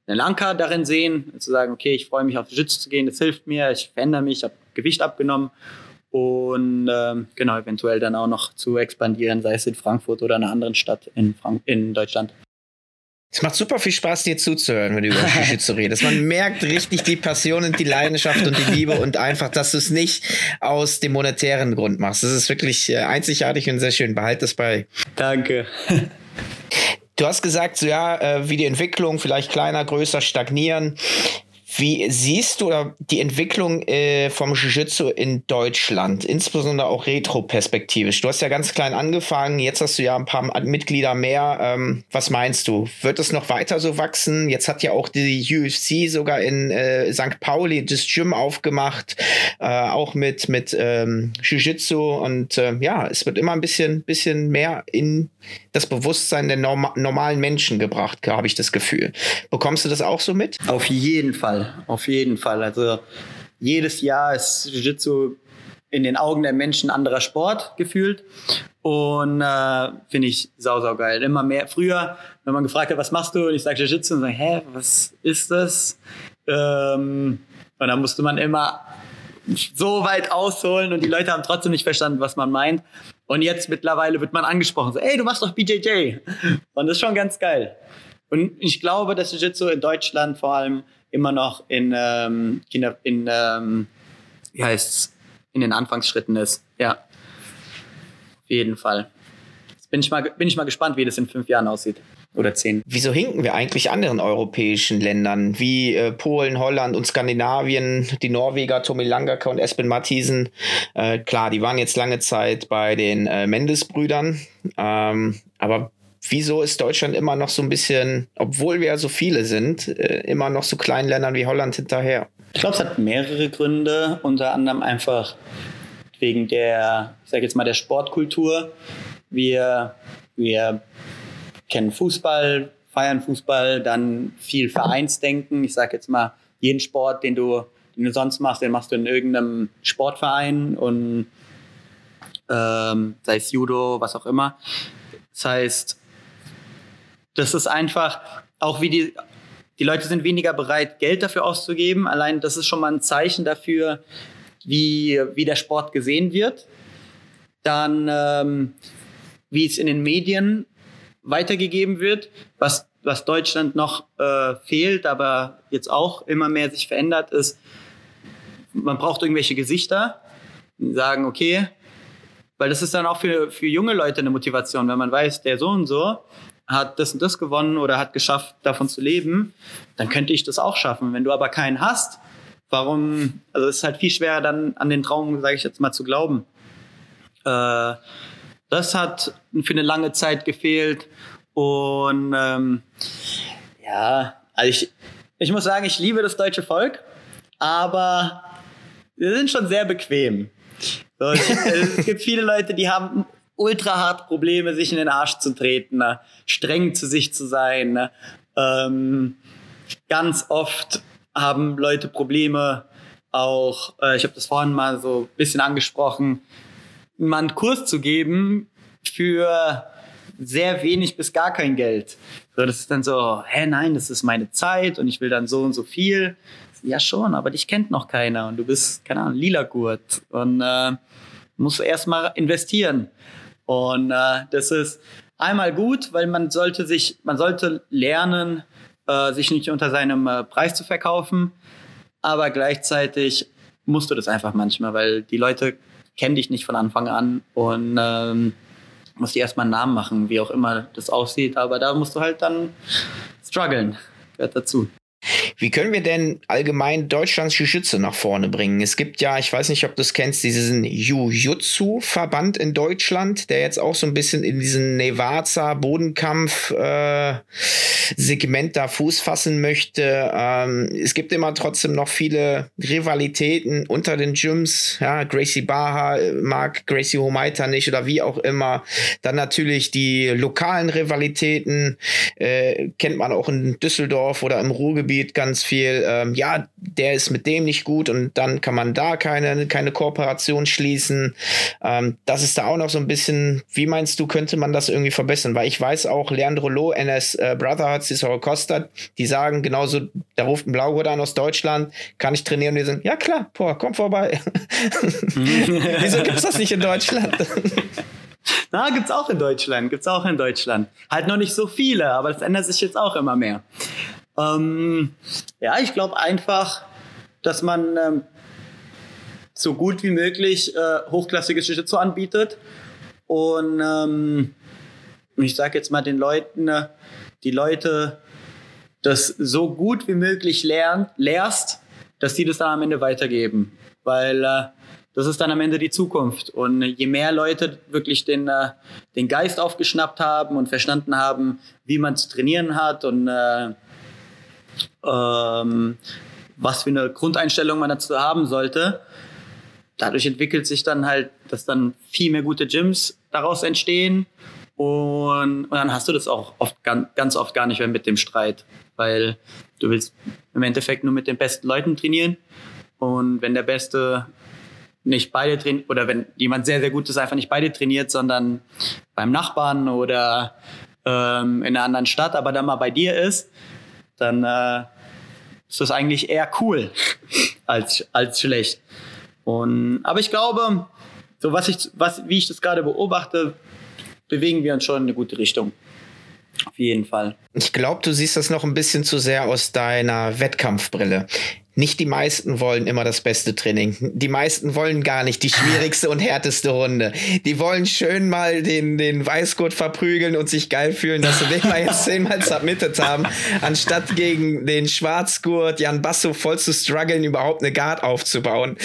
einen Anker darin sehen, zu sagen, okay, ich freue mich auf Jiu-Jitsu zu gehen, das hilft mir, ich verändere mich, ich habe Gewicht abgenommen und ähm, genau, eventuell dann auch noch zu expandieren, sei es in Frankfurt oder einer anderen Stadt in, Frank in Deutschland. Es macht super viel Spaß, dir zuzuhören, wenn du über Jiu-Jitsu redest. Man merkt richtig die Passion und die Leidenschaft und die Liebe und einfach, dass du es nicht aus dem monetären Grund machst. Das ist wirklich äh, einzigartig und sehr schön. Behalt das bei. Danke. Du hast gesagt, so ja, äh, wie die Entwicklung vielleicht kleiner, größer stagnieren. Wie siehst du die Entwicklung äh, vom Jiu-Jitsu in Deutschland, insbesondere auch retroperspektivisch? Du hast ja ganz klein angefangen, jetzt hast du ja ein paar Mitglieder mehr. Ähm, was meinst du? Wird es noch weiter so wachsen? Jetzt hat ja auch die UFC sogar in äh, St. Pauli das Gym aufgemacht, äh, auch mit, mit ähm, Jiu-Jitsu. Und äh, ja, es wird immer ein bisschen, bisschen mehr in das Bewusstsein der norm normalen Menschen gebracht, habe ich das Gefühl. Bekommst du das auch so mit? Auf jeden Fall, auf jeden Fall. Also jedes Jahr ist Jiu-Jitsu in den Augen der Menschen anderer Sport gefühlt. Und äh, finde ich sau, sau geil. Immer mehr. Früher, wenn man gefragt hat, was machst du? Und ich sage Jiu-Jitsu und sage, hä, was ist das? Ähm, und dann musste man immer so weit ausholen und die Leute haben trotzdem nicht verstanden, was man meint. Und jetzt mittlerweile wird man angesprochen, so, ey, du machst doch BJJ. Und das ist schon ganz geil. Und ich glaube, dass Jiu-Jitsu in Deutschland vor allem immer noch in, ähm, in, in ähm, wie heißt's, in den Anfangsschritten ist. Ja, auf jeden Fall. Jetzt bin ich mal, bin ich mal gespannt, wie das in fünf Jahren aussieht. oder zehn. Wieso hinken wir eigentlich anderen europäischen Ländern wie äh, Polen, Holland und Skandinavien, die Norweger, Tommy Langaka und Espen Mathisen? Äh, klar, die waren jetzt lange Zeit bei den äh, Mendes-Brüdern, ähm, aber wieso ist Deutschland immer noch so ein bisschen, obwohl wir so viele sind, äh, immer noch so kleinen Ländern wie Holland hinterher? Ich glaube, es hat mehrere Gründe, unter anderem einfach wegen der, ich sage jetzt mal, der Sportkultur. Wir, wir kennen Fußball, feiern Fußball, dann viel Vereinsdenken. Ich sage jetzt mal, jeden Sport, den du, den du sonst machst, den machst du in irgendeinem Sportverein und ähm, sei es Judo, was auch immer. Das heißt, das ist einfach, auch wie die, die Leute sind weniger bereit, Geld dafür auszugeben. Allein das ist schon mal ein Zeichen dafür, wie, wie der Sport gesehen wird. Dann, ähm, wie es in den Medien weitergegeben wird, was, was Deutschland noch äh, fehlt, aber jetzt auch immer mehr sich verändert, ist, man braucht irgendwelche Gesichter, die sagen, okay, weil das ist dann auch für, für junge Leute eine Motivation, wenn man weiß, der so und so hat das und das gewonnen oder hat geschafft, davon zu leben, dann könnte ich das auch schaffen. Wenn du aber keinen hast, warum, also es ist halt viel schwerer dann an den Traum, sage ich jetzt mal, zu glauben. Äh, das hat für eine lange Zeit gefehlt und ähm, ja, also ich, ich muss sagen, ich liebe das deutsche Volk, aber wir sind schon sehr bequem. So, es gibt viele Leute, die haben ultra hart Probleme, sich in den Arsch zu treten, ne? streng zu sich zu sein. Ne? Ähm, ganz oft haben Leute Probleme, auch, äh, ich habe das vorhin mal so ein bisschen angesprochen, mal einen Kurs zu geben für sehr wenig bis gar kein Geld. So, das ist dann so, hä, nein, das ist meine Zeit und ich will dann so und so viel. Ja, schon, aber dich kennt noch keiner und du bist, keine Ahnung, lila Gurt und äh, musst erstmal investieren. Und äh, das ist einmal gut, weil man sollte sich, man sollte lernen, äh, sich nicht unter seinem äh, Preis zu verkaufen, aber gleichzeitig musst du das einfach manchmal, weil die Leute kennen dich nicht von Anfang an und ähm, musst dir erstmal einen Namen machen, wie auch immer das aussieht, aber da musst du halt dann strugglen, gehört dazu. Wie können wir denn allgemein Deutschlands Jiu-Jitsu nach vorne bringen? Es gibt ja, ich weiß nicht, ob du es kennst, diesen Jiu-Jitsu-Verband in Deutschland, der jetzt auch so ein bisschen in diesen Nevada-Bodenkampf-Segment äh, da Fuß fassen möchte. Ähm, es gibt immer trotzdem noch viele Rivalitäten unter den Gyms. Ja, Gracie Baha mag Gracie Homaita nicht oder wie auch immer. Dann natürlich die lokalen Rivalitäten, äh, kennt man auch in Düsseldorf oder im Ruhrgebiet Ruhrgebiet ganz viel, ähm, ja, der ist mit dem nicht gut und dann kann man da keine, keine Kooperation schließen. Ähm, das ist da auch noch so ein bisschen, wie meinst du, könnte man das irgendwie verbessern? Weil ich weiß auch, Leandro Loh, NS äh, Brotherhood, Cesaro Costa, die sagen genauso, da ruft ein Blaugurt an aus Deutschland, kann ich trainieren? Und die sagen, ja klar, boah, komm vorbei. Wieso gibt es das nicht in Deutschland? Na, gibt's auch in Deutschland, gibt's auch in Deutschland. Halt noch nicht so viele, aber das ändert sich jetzt auch immer mehr. Ähm, ja, ich glaube einfach, dass man ähm, so gut wie möglich äh, hochklassiges Jiu-Jitsu anbietet. Und ähm, ich sage jetzt mal den Leuten, äh, die Leute das so gut wie möglich lernt, lehrst, dass die das dann am Ende weitergeben. Weil äh, das ist dann am Ende die Zukunft. Und je mehr Leute wirklich den, äh, den Geist aufgeschnappt haben und verstanden haben, wie man zu trainieren hat und äh, ähm, was für eine Grundeinstellung man dazu haben sollte. Dadurch entwickelt sich dann halt, dass dann viel mehr gute Gyms daraus entstehen. Und, und dann hast du das auch oft, ganz, oft gar nicht mehr mit dem Streit, weil du willst im Endeffekt nur mit den besten Leuten trainieren. Und wenn der Beste nicht beide trainiert, oder wenn jemand sehr, sehr gut ist, einfach nicht beide trainiert, sondern beim Nachbarn oder ähm, in einer anderen Stadt, aber dann mal bei dir ist, dann äh, ist das eigentlich eher cool als, als schlecht. Und, aber ich glaube, so was ich, was, wie ich das gerade beobachte, bewegen wir uns schon in eine gute Richtung. Auf jeden Fall. Ich glaube, du siehst das noch ein bisschen zu sehr aus deiner Wettkampfbrille. Nicht die meisten wollen immer das beste Training. Die meisten wollen gar nicht die schwierigste und härteste Runde. Die wollen schön mal den, den Weißgurt verprügeln und sich geil fühlen, dass sie den mal jetzt zehnmal submitted haben, anstatt gegen den Schwarzgurt Jan Basso voll zu strugglen, überhaupt eine Guard aufzubauen.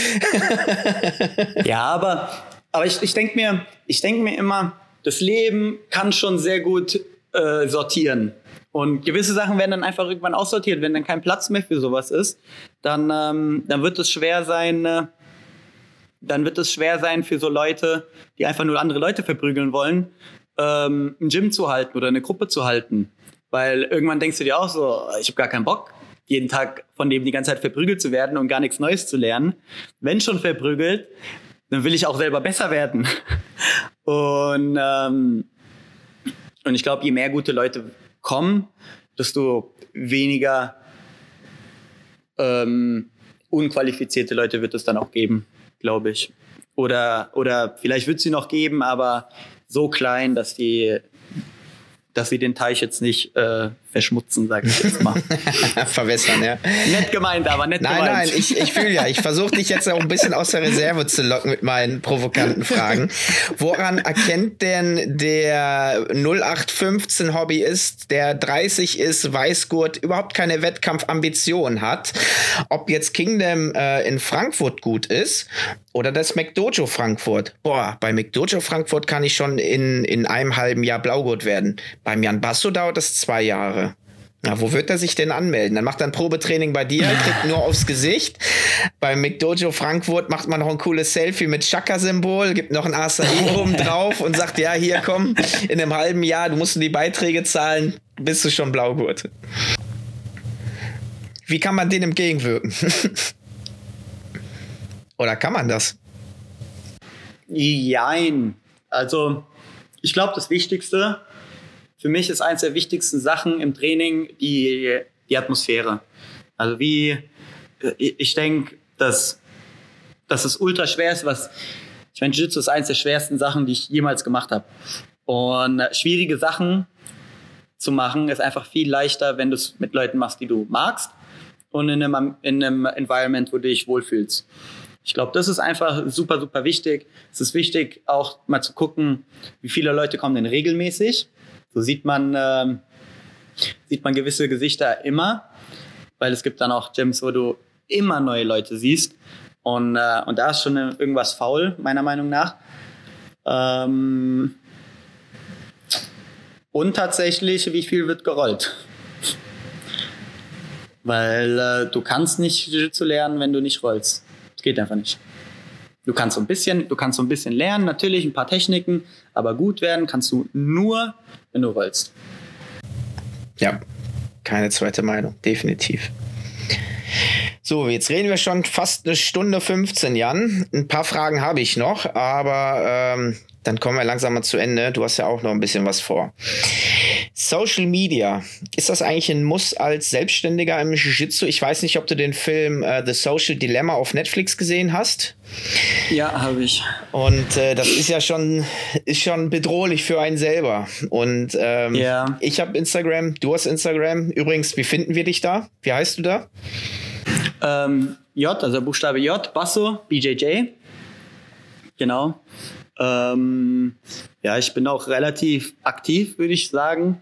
ja, aber, aber ich, ich denke mir, ich denke mir immer, das Leben kann schon sehr gut äh, sortieren. Und gewisse Sachen werden dann einfach irgendwann aussortiert. Wenn dann kein Platz mehr für sowas ist, dann, ähm, dann wird es schwer sein, äh, dann wird es schwer sein für so Leute, die einfach nur andere Leute verprügeln wollen, ähm, ein Gym zu halten oder eine Gruppe zu halten. Weil irgendwann denkst du dir auch so, ich habe gar keinen Bock, jeden Tag von dem die ganze Zeit verprügelt zu werden und gar nichts Neues zu lernen. Wenn schon verprügelt, dann will ich auch selber besser werden. Und, ähm, und ich glaube, je mehr gute Leute kommen, desto weniger ähm, unqualifizierte Leute wird es dann auch geben, glaube ich. Oder, oder vielleicht wird es sie noch geben, aber so klein, dass die dass sie den Teich jetzt nicht äh, verschmutzen, sage ich jetzt mal. Verwässern, ja. Nett gemeint, aber nett nein, gemeint. Nein, nein, ich, ich fühle ja. Ich versuche dich jetzt auch ein bisschen aus der Reserve zu locken mit meinen provokanten Fragen. Woran erkennt denn der 0815 Hobbyist, der 30 ist, Weißgurt, überhaupt keine Wettkampfambition hat, ob jetzt Kingdom äh, in Frankfurt gut ist oder das McDojo Frankfurt. Boah, bei McDojo Frankfurt kann ich schon in, in einem halben Jahr Blaugurt werden. Beim Jan Basso dauert das zwei Jahre. Na, wo wird er sich denn anmelden? Dann macht er ein Probetraining bei dir, kriegt nur aufs Gesicht. Beim McDojo Frankfurt macht man noch ein cooles Selfie mit Chaka-Symbol, gibt noch ein Acai oben drauf und sagt, ja, hier komm, in einem halben Jahr, du musst die Beiträge zahlen, bist du schon Blaugurt. Wie kann man dem entgegenwirken? Oder kann man das? Jein. Also, ich glaube, das Wichtigste für mich ist eines der wichtigsten Sachen im Training die, die Atmosphäre. Also wie, äh, ich denke, dass, dass es ultra schwer ist, was, ich meine, Jiu-Jitsu ist eines der schwersten Sachen, die ich jemals gemacht habe. Und äh, schwierige Sachen zu machen ist einfach viel leichter, wenn du es mit Leuten machst, die du magst und in einem, in einem Environment, wo du dich wohlfühlst. Ich glaube, das ist einfach super, super wichtig. Es ist wichtig, auch mal zu gucken, wie viele Leute kommen denn regelmäßig so sieht man, ähm, sieht man gewisse Gesichter immer, weil es gibt dann auch Gyms, wo du immer neue Leute siehst. Und, äh, und da ist schon irgendwas faul, meiner Meinung nach. Ähm, und tatsächlich, wie viel wird gerollt? Weil äh, du kannst nicht Jiu-Jitsu lernen, wenn du nicht rollst. Das geht einfach nicht. Du kannst so ein bisschen, du kannst so ein bisschen lernen, natürlich ein paar Techniken, aber gut werden kannst du nur, wenn du willst. Ja, keine zweite Meinung, definitiv. So, jetzt reden wir schon fast eine Stunde 15, Jan. Ein paar Fragen habe ich noch, aber ähm, dann kommen wir langsam mal zu Ende. Du hast ja auch noch ein bisschen was vor. Social Media, ist das eigentlich ein Muss als Selbstständiger im Jiu-Jitsu? Ich weiß nicht, ob du den Film äh, The Social Dilemma auf Netflix gesehen hast. Ja, habe ich. Und äh, das ist ja schon, ist schon bedrohlich für einen selber. Und ähm, ja. ich habe Instagram, du hast Instagram. Übrigens, wie finden wir dich da? Wie heißt du da? Ähm, J, also Buchstabe J, Basso, BJJ. Genau. Ähm, ja, ich bin auch relativ aktiv, würde ich sagen.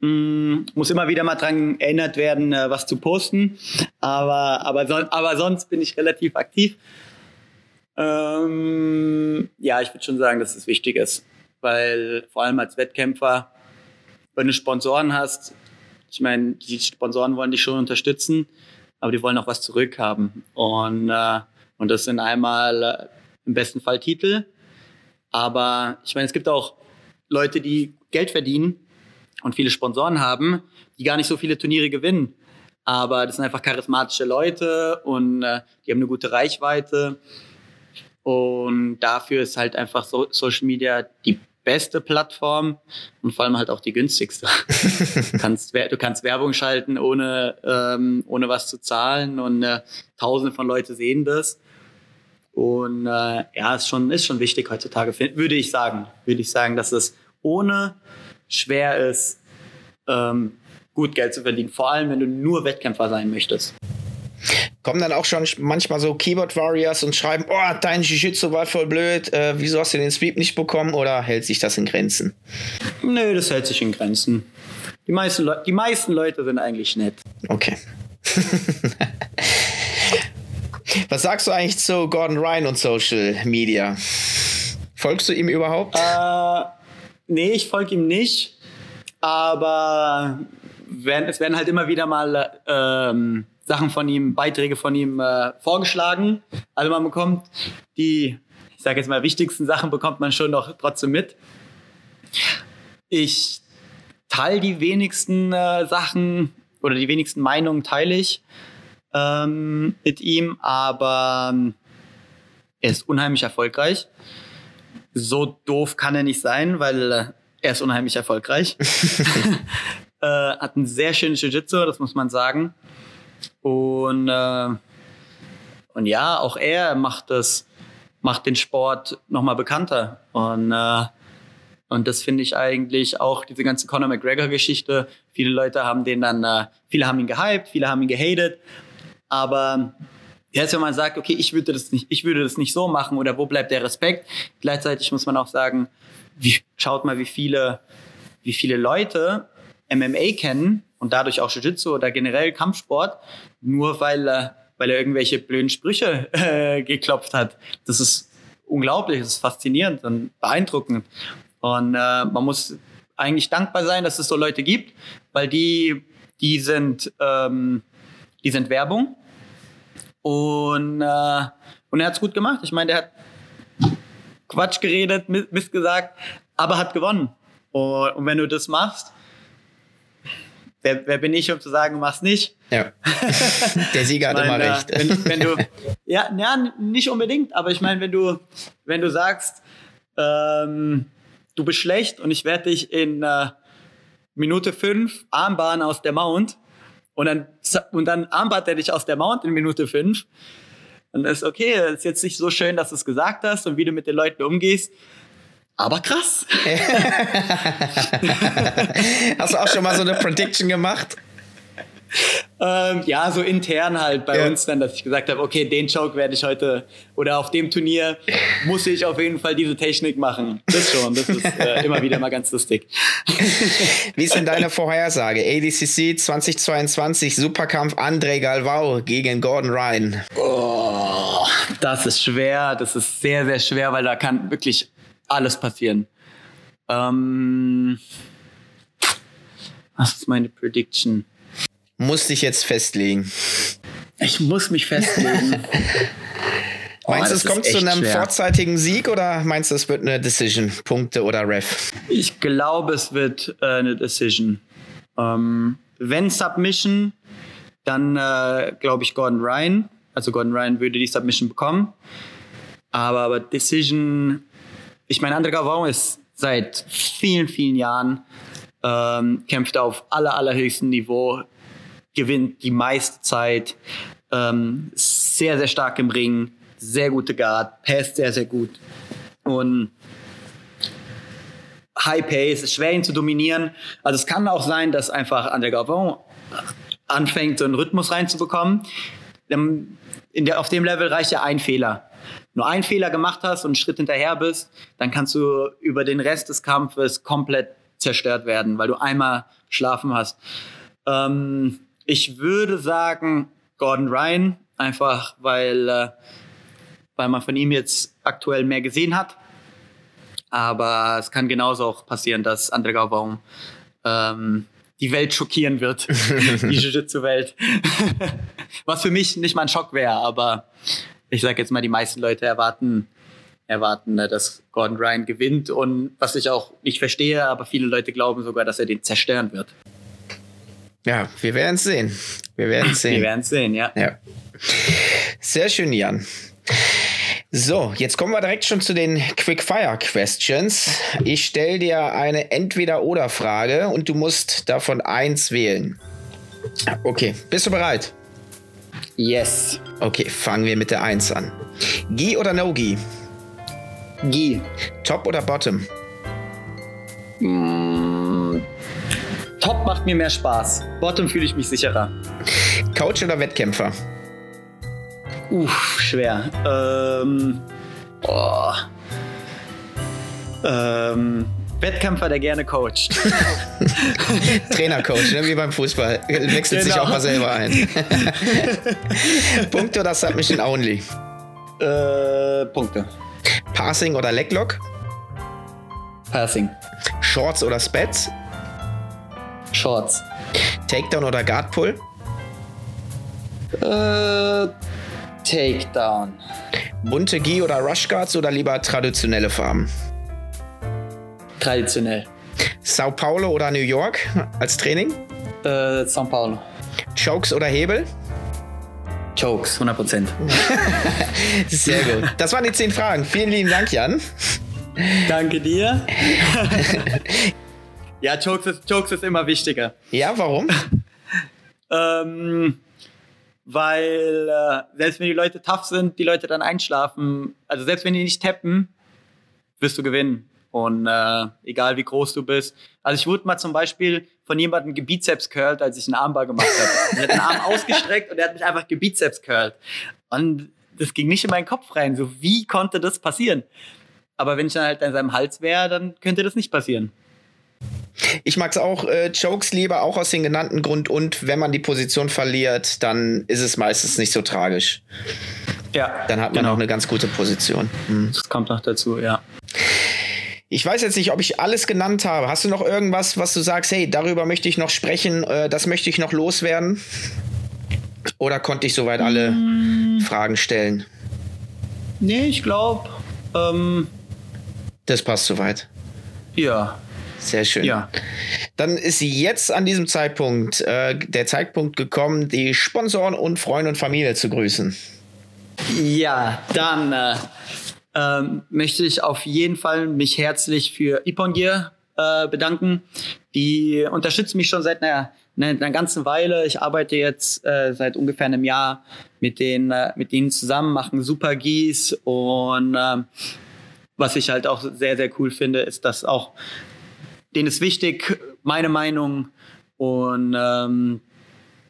Mm, muss immer wieder mal dran erinnert werden, äh, was zu posten. Aber, aber, son aber sonst bin ich relativ aktiv. Ähm, ja, ich würde schon sagen, dass es wichtig ist. Weil vor allem als Wettkämpfer, wenn du Sponsoren hast, ich meine, die Sponsoren wollen dich schon unterstützen, aber die wollen auch was zurückhaben. Und, äh, und das sind einmal äh, im besten Fall Titel, aber ich meine, es gibt auch Leute, die Geld verdienen und viele Sponsoren haben, die gar nicht so viele Turniere gewinnen. Aber das sind einfach charismatische Leute und äh, die haben eine gute Reichweite. Und dafür ist halt einfach so Social Media die beste Plattform und vor allem halt auch die günstigste. du, kannst, du kannst Werbung schalten, ohne, ähm, ohne was zu zahlen und äh, tausende von Leuten sehen das. Und äh, ja, ist schon, ist schon wichtig heutzutage, würde ich sagen. Würde ich sagen, dass es ohne schwer ist, ähm, gut Geld zu verdienen. Vor allem, wenn du nur Wettkämpfer sein möchtest. Kommen dann auch schon manchmal so Keyboard Warriors und schreiben, oh, dein Jiu-Jitsu war voll blöd, äh, wieso hast du den Sweep nicht bekommen oder hält sich das in Grenzen? Nö, das hält sich in Grenzen. Die meisten, die meisten Leute sind eigentlich nett. Okay. Was sagst du eigentlich zu Gordon Ryan und Social Media? Folgst du ihm überhaupt? Äh, nee, ich folge ihm nicht. Aber werden, es werden halt immer wieder mal ähm, Sachen von ihm, Beiträge von ihm äh, vorgeschlagen. Also man bekommt die, ich sage jetzt mal, wichtigsten Sachen bekommt man schon noch trotzdem mit. Ich teile die wenigsten äh, Sachen oder die wenigsten Meinungen teile ich ähm, mit ihm, aber ähm, er ist unheimlich erfolgreich. So doof kann er nicht sein, weil äh, er ist unheimlich erfolgreich. äh, hat ein sehr schönes Jiu-Jitsu, das muss man sagen. Und, äh, und ja, auch er macht das, macht den Sport nochmal bekannter. Und, äh, und das finde ich eigentlich auch diese ganze Conor McGregor-Geschichte. Viele Leute haben den dann, äh, viele haben ihn gehypt, viele haben ihn gehatet. Aber jetzt, wenn man sagt, okay, ich würde das nicht, ich würde das nicht so machen oder wo bleibt der Respekt? Gleichzeitig muss man auch sagen, wie, schaut mal, wie viele, wie viele Leute MMA kennen und dadurch auch Jiu-Jitsu oder generell Kampfsport, nur weil, äh, weil er irgendwelche blöden Sprüche äh, geklopft hat. Das ist unglaublich, das ist faszinierend und beeindruckend. Und äh, man muss eigentlich dankbar sein, dass es so Leute gibt, weil die, die sind, ähm, die sind Werbung. Und, äh, und er hat es gut gemacht. Ich meine, der hat Quatsch geredet, Mist gesagt, aber hat gewonnen. Und, und wenn du das machst, wer, wer bin ich, um zu sagen, mach's nicht? Ja. Der Sieger hat immer recht. Wenn, wenn, du, ja, ja, nicht unbedingt, aber ich meine, wenn du, wenn du sagst, ähm, du bist schlecht und ich werde dich in äh, Minute fünf Armbahn aus der Mount und dann, und dann armbahnt er dich aus der Mount in Minute fünf, dann ist okay, ist jetzt nicht so schön, dass du es gesagt hast und wie du mit den Leuten umgehst, aber krass. Hast du auch schon mal so eine Prediction gemacht? Ähm, ja, so intern halt bei ja. uns dann, dass ich gesagt habe, okay, den Joke werde ich heute oder auf dem Turnier muss ich auf jeden Fall diese Technik machen. Das schon, das ist äh, immer wieder mal ganz lustig. Wie ist denn deine Vorhersage? ADCC 2022 Superkampf André Galvao gegen Gordon Ryan. Oh, das ist schwer, das ist sehr, sehr schwer, weil da kann wirklich alles passieren. Ähm, was ist meine Prediction? Muss dich jetzt festlegen. Ich muss mich festlegen. Oh, meinst du, es kommt zu einem schwer. vorzeitigen Sieg oder meinst du, es wird eine Decision, Punkte oder Ref? Ich glaube, es wird äh, eine Decision. Ähm, wenn Submission, dann äh, glaube ich Gordon Ryan. Also Gordon Ryan würde die Submission bekommen. Aber, aber Decision ich meine, André Gavon ist seit vielen, vielen Jahren, ähm, kämpft auf aller, allerhöchstem Niveau, gewinnt die meiste Zeit, ähm, sehr, sehr stark im Ring, sehr gute Guard, passt sehr, sehr gut. Und High Pace, ist schwer ihn zu dominieren. Also es kann auch sein, dass einfach André Gavon anfängt, so einen Rhythmus reinzubekommen. Der, auf dem Level reicht ja ein Fehler nur einen Fehler gemacht hast und einen Schritt hinterher bist, dann kannst du über den Rest des Kampfes komplett zerstört werden, weil du einmal schlafen hast. Ähm, ich würde sagen Gordon Ryan, einfach weil, äh, weil man von ihm jetzt aktuell mehr gesehen hat. Aber es kann genauso auch passieren, dass André Gaubaum ähm, die Welt schockieren wird, die Jiu-Jitsu-Welt. Was für mich nicht mal ein Schock wäre, aber ich sage jetzt mal, die meisten Leute erwarten, erwarten, ne, dass Gordon Ryan gewinnt und was ich auch nicht verstehe, aber viele Leute glauben sogar, dass er den zerstören wird. Ja, wir werden es sehen. Wir werden es sehen. Wir werden es sehen, ja. ja. Sehr schön, Jan. So, jetzt kommen wir direkt schon zu den Quickfire Questions. Ich stelle dir eine Entweder-Oder-Frage und du musst davon eins wählen. Okay, bist du bereit? Yes. Okay, fangen wir mit der 1 an. Gi oder No-Gi? Gi. Top oder Bottom? Mm, Top macht mir mehr Spaß. Bottom fühle ich mich sicherer. Coach oder Wettkämpfer? Uff, schwer. Ähm, oh. ähm, Wettkämpfer, der gerne coacht. Trainercoach, ne? wie beim Fußball. Wechselt genau. sich auch mal selber ein. Punkte oder Submission Only? Äh, Punkte. Passing oder Leglock? Passing. Shorts oder Spats? Shorts. Takedown oder Guard Pull? Äh, Takedown. Bunte Gi oder Rush Guards oder lieber traditionelle Farben? Traditionell. Sao Paulo oder New York als Training? Äh, Sao Paulo. Chokes oder Hebel? Chokes, 100%. Sehr gut. Das waren die zehn Fragen. Vielen lieben Dank, Jan. Danke dir. ja, Chokes ist, Chokes ist immer wichtiger. Ja, warum? ähm, weil äh, selbst wenn die Leute tough sind, die Leute dann einschlafen, also selbst wenn die nicht tappen, wirst du gewinnen. Und äh, egal wie groß du bist. Also ich wurde mal zum Beispiel von jemandem gebizeps curlt, als ich einen Armbar gemacht habe. Er hat den Arm ausgestreckt und er hat mich einfach gebizeps curlt. Und das ging nicht in meinen Kopf rein. So, wie konnte das passieren? Aber wenn ich dann halt an seinem Hals wäre, dann könnte das nicht passieren. Ich mag es auch, äh, Chokes lieber, auch aus dem genannten Grund. Und wenn man die Position verliert, dann ist es meistens nicht so tragisch. Ja. Dann hat man genau. auch eine ganz gute Position. Hm. Das kommt noch dazu, ja. Ich weiß jetzt nicht, ob ich alles genannt habe. Hast du noch irgendwas, was du sagst, hey, darüber möchte ich noch sprechen, äh, das möchte ich noch loswerden? Oder konnte ich soweit alle mm. Fragen stellen? Nee, ich glaube. Ähm, das passt soweit. Ja. Sehr schön. Ja. Dann ist jetzt an diesem Zeitpunkt äh, der Zeitpunkt gekommen, die Sponsoren und Freunde und Familie zu grüßen. Ja, dann äh, ähm, möchte ich auf jeden Fall mich herzlich für Ipon Gear äh, bedanken. Die unterstützen mich schon seit einer, einer, ganzen Weile. Ich arbeite jetzt äh, seit ungefähr einem Jahr mit denen, äh, mit denen zusammen, machen super Gieß und äh, was ich halt auch sehr, sehr cool finde, ist, dass auch denen ist wichtig, meine Meinung und ähm,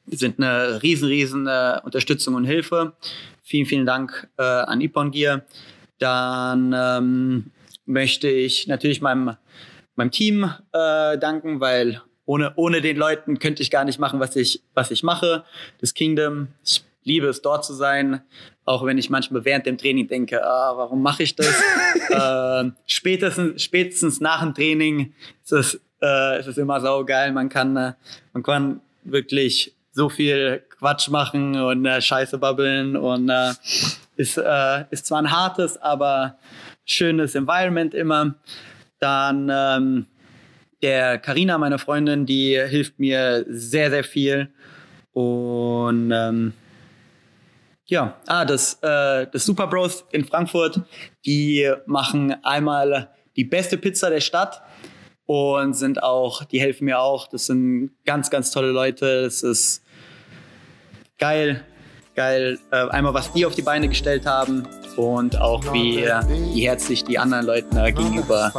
sind eine riesen, riesen äh, Unterstützung und Hilfe. Vielen, vielen Dank äh, an Ipon Gear. Dann ähm, möchte ich natürlich meinem, meinem Team äh, danken, weil ohne, ohne den Leuten könnte ich gar nicht machen, was ich, was ich mache. Das Kingdom, ich liebe es, dort zu sein, auch wenn ich manchmal während dem Training denke, ah, warum mache ich das? äh, spätestens, spätestens nach dem Training ist es, äh, ist es immer saugeil. Man kann, äh, man kann wirklich so viel Quatsch machen und äh, Scheiße babbeln und äh, ist, äh, ist zwar ein hartes, aber schönes Environment immer. Dann ähm, der Karina, meine Freundin, die hilft mir sehr, sehr viel. Und ähm, ja, ah, das, äh, das Super Bros in Frankfurt, die machen einmal die beste Pizza der Stadt und sind auch, die helfen mir auch. Das sind ganz, ganz tolle Leute. Das ist geil geil, äh, einmal was die auf die Beine gestellt haben und auch wie, wie herzlich die anderen Leute äh, gegenüber,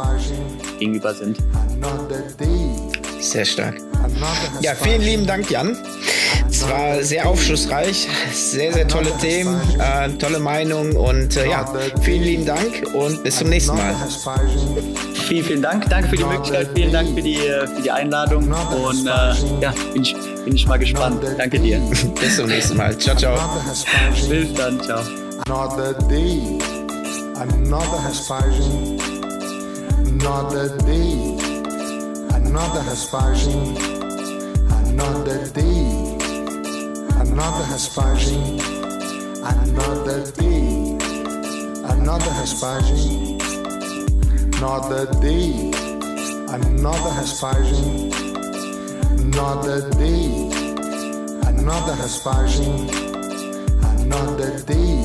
gegenüber sind. Sehr stark. Ja, vielen lieben Dank, Jan. Es war sehr aufschlussreich, sehr, sehr tolle Themen, äh, tolle Meinung und äh, ja, vielen lieben Dank und bis zum nächsten Mal. Vielen, vielen Dank. Danke für die Möglichkeit, vielen Dank für die, für die Einladung und äh, ja, bin ich, bin ich mal gespannt. Danke dir. bis zum nächsten Mal. Ciao, ciao. Bis dann, ciao. Another day, another Hespagin, another day, another Hespagin, another day. another Hespagin, another day, another Hespagin, another day, another Hespagin, another day, another Hespagin, another day,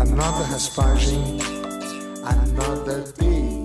another Hespagin, another day.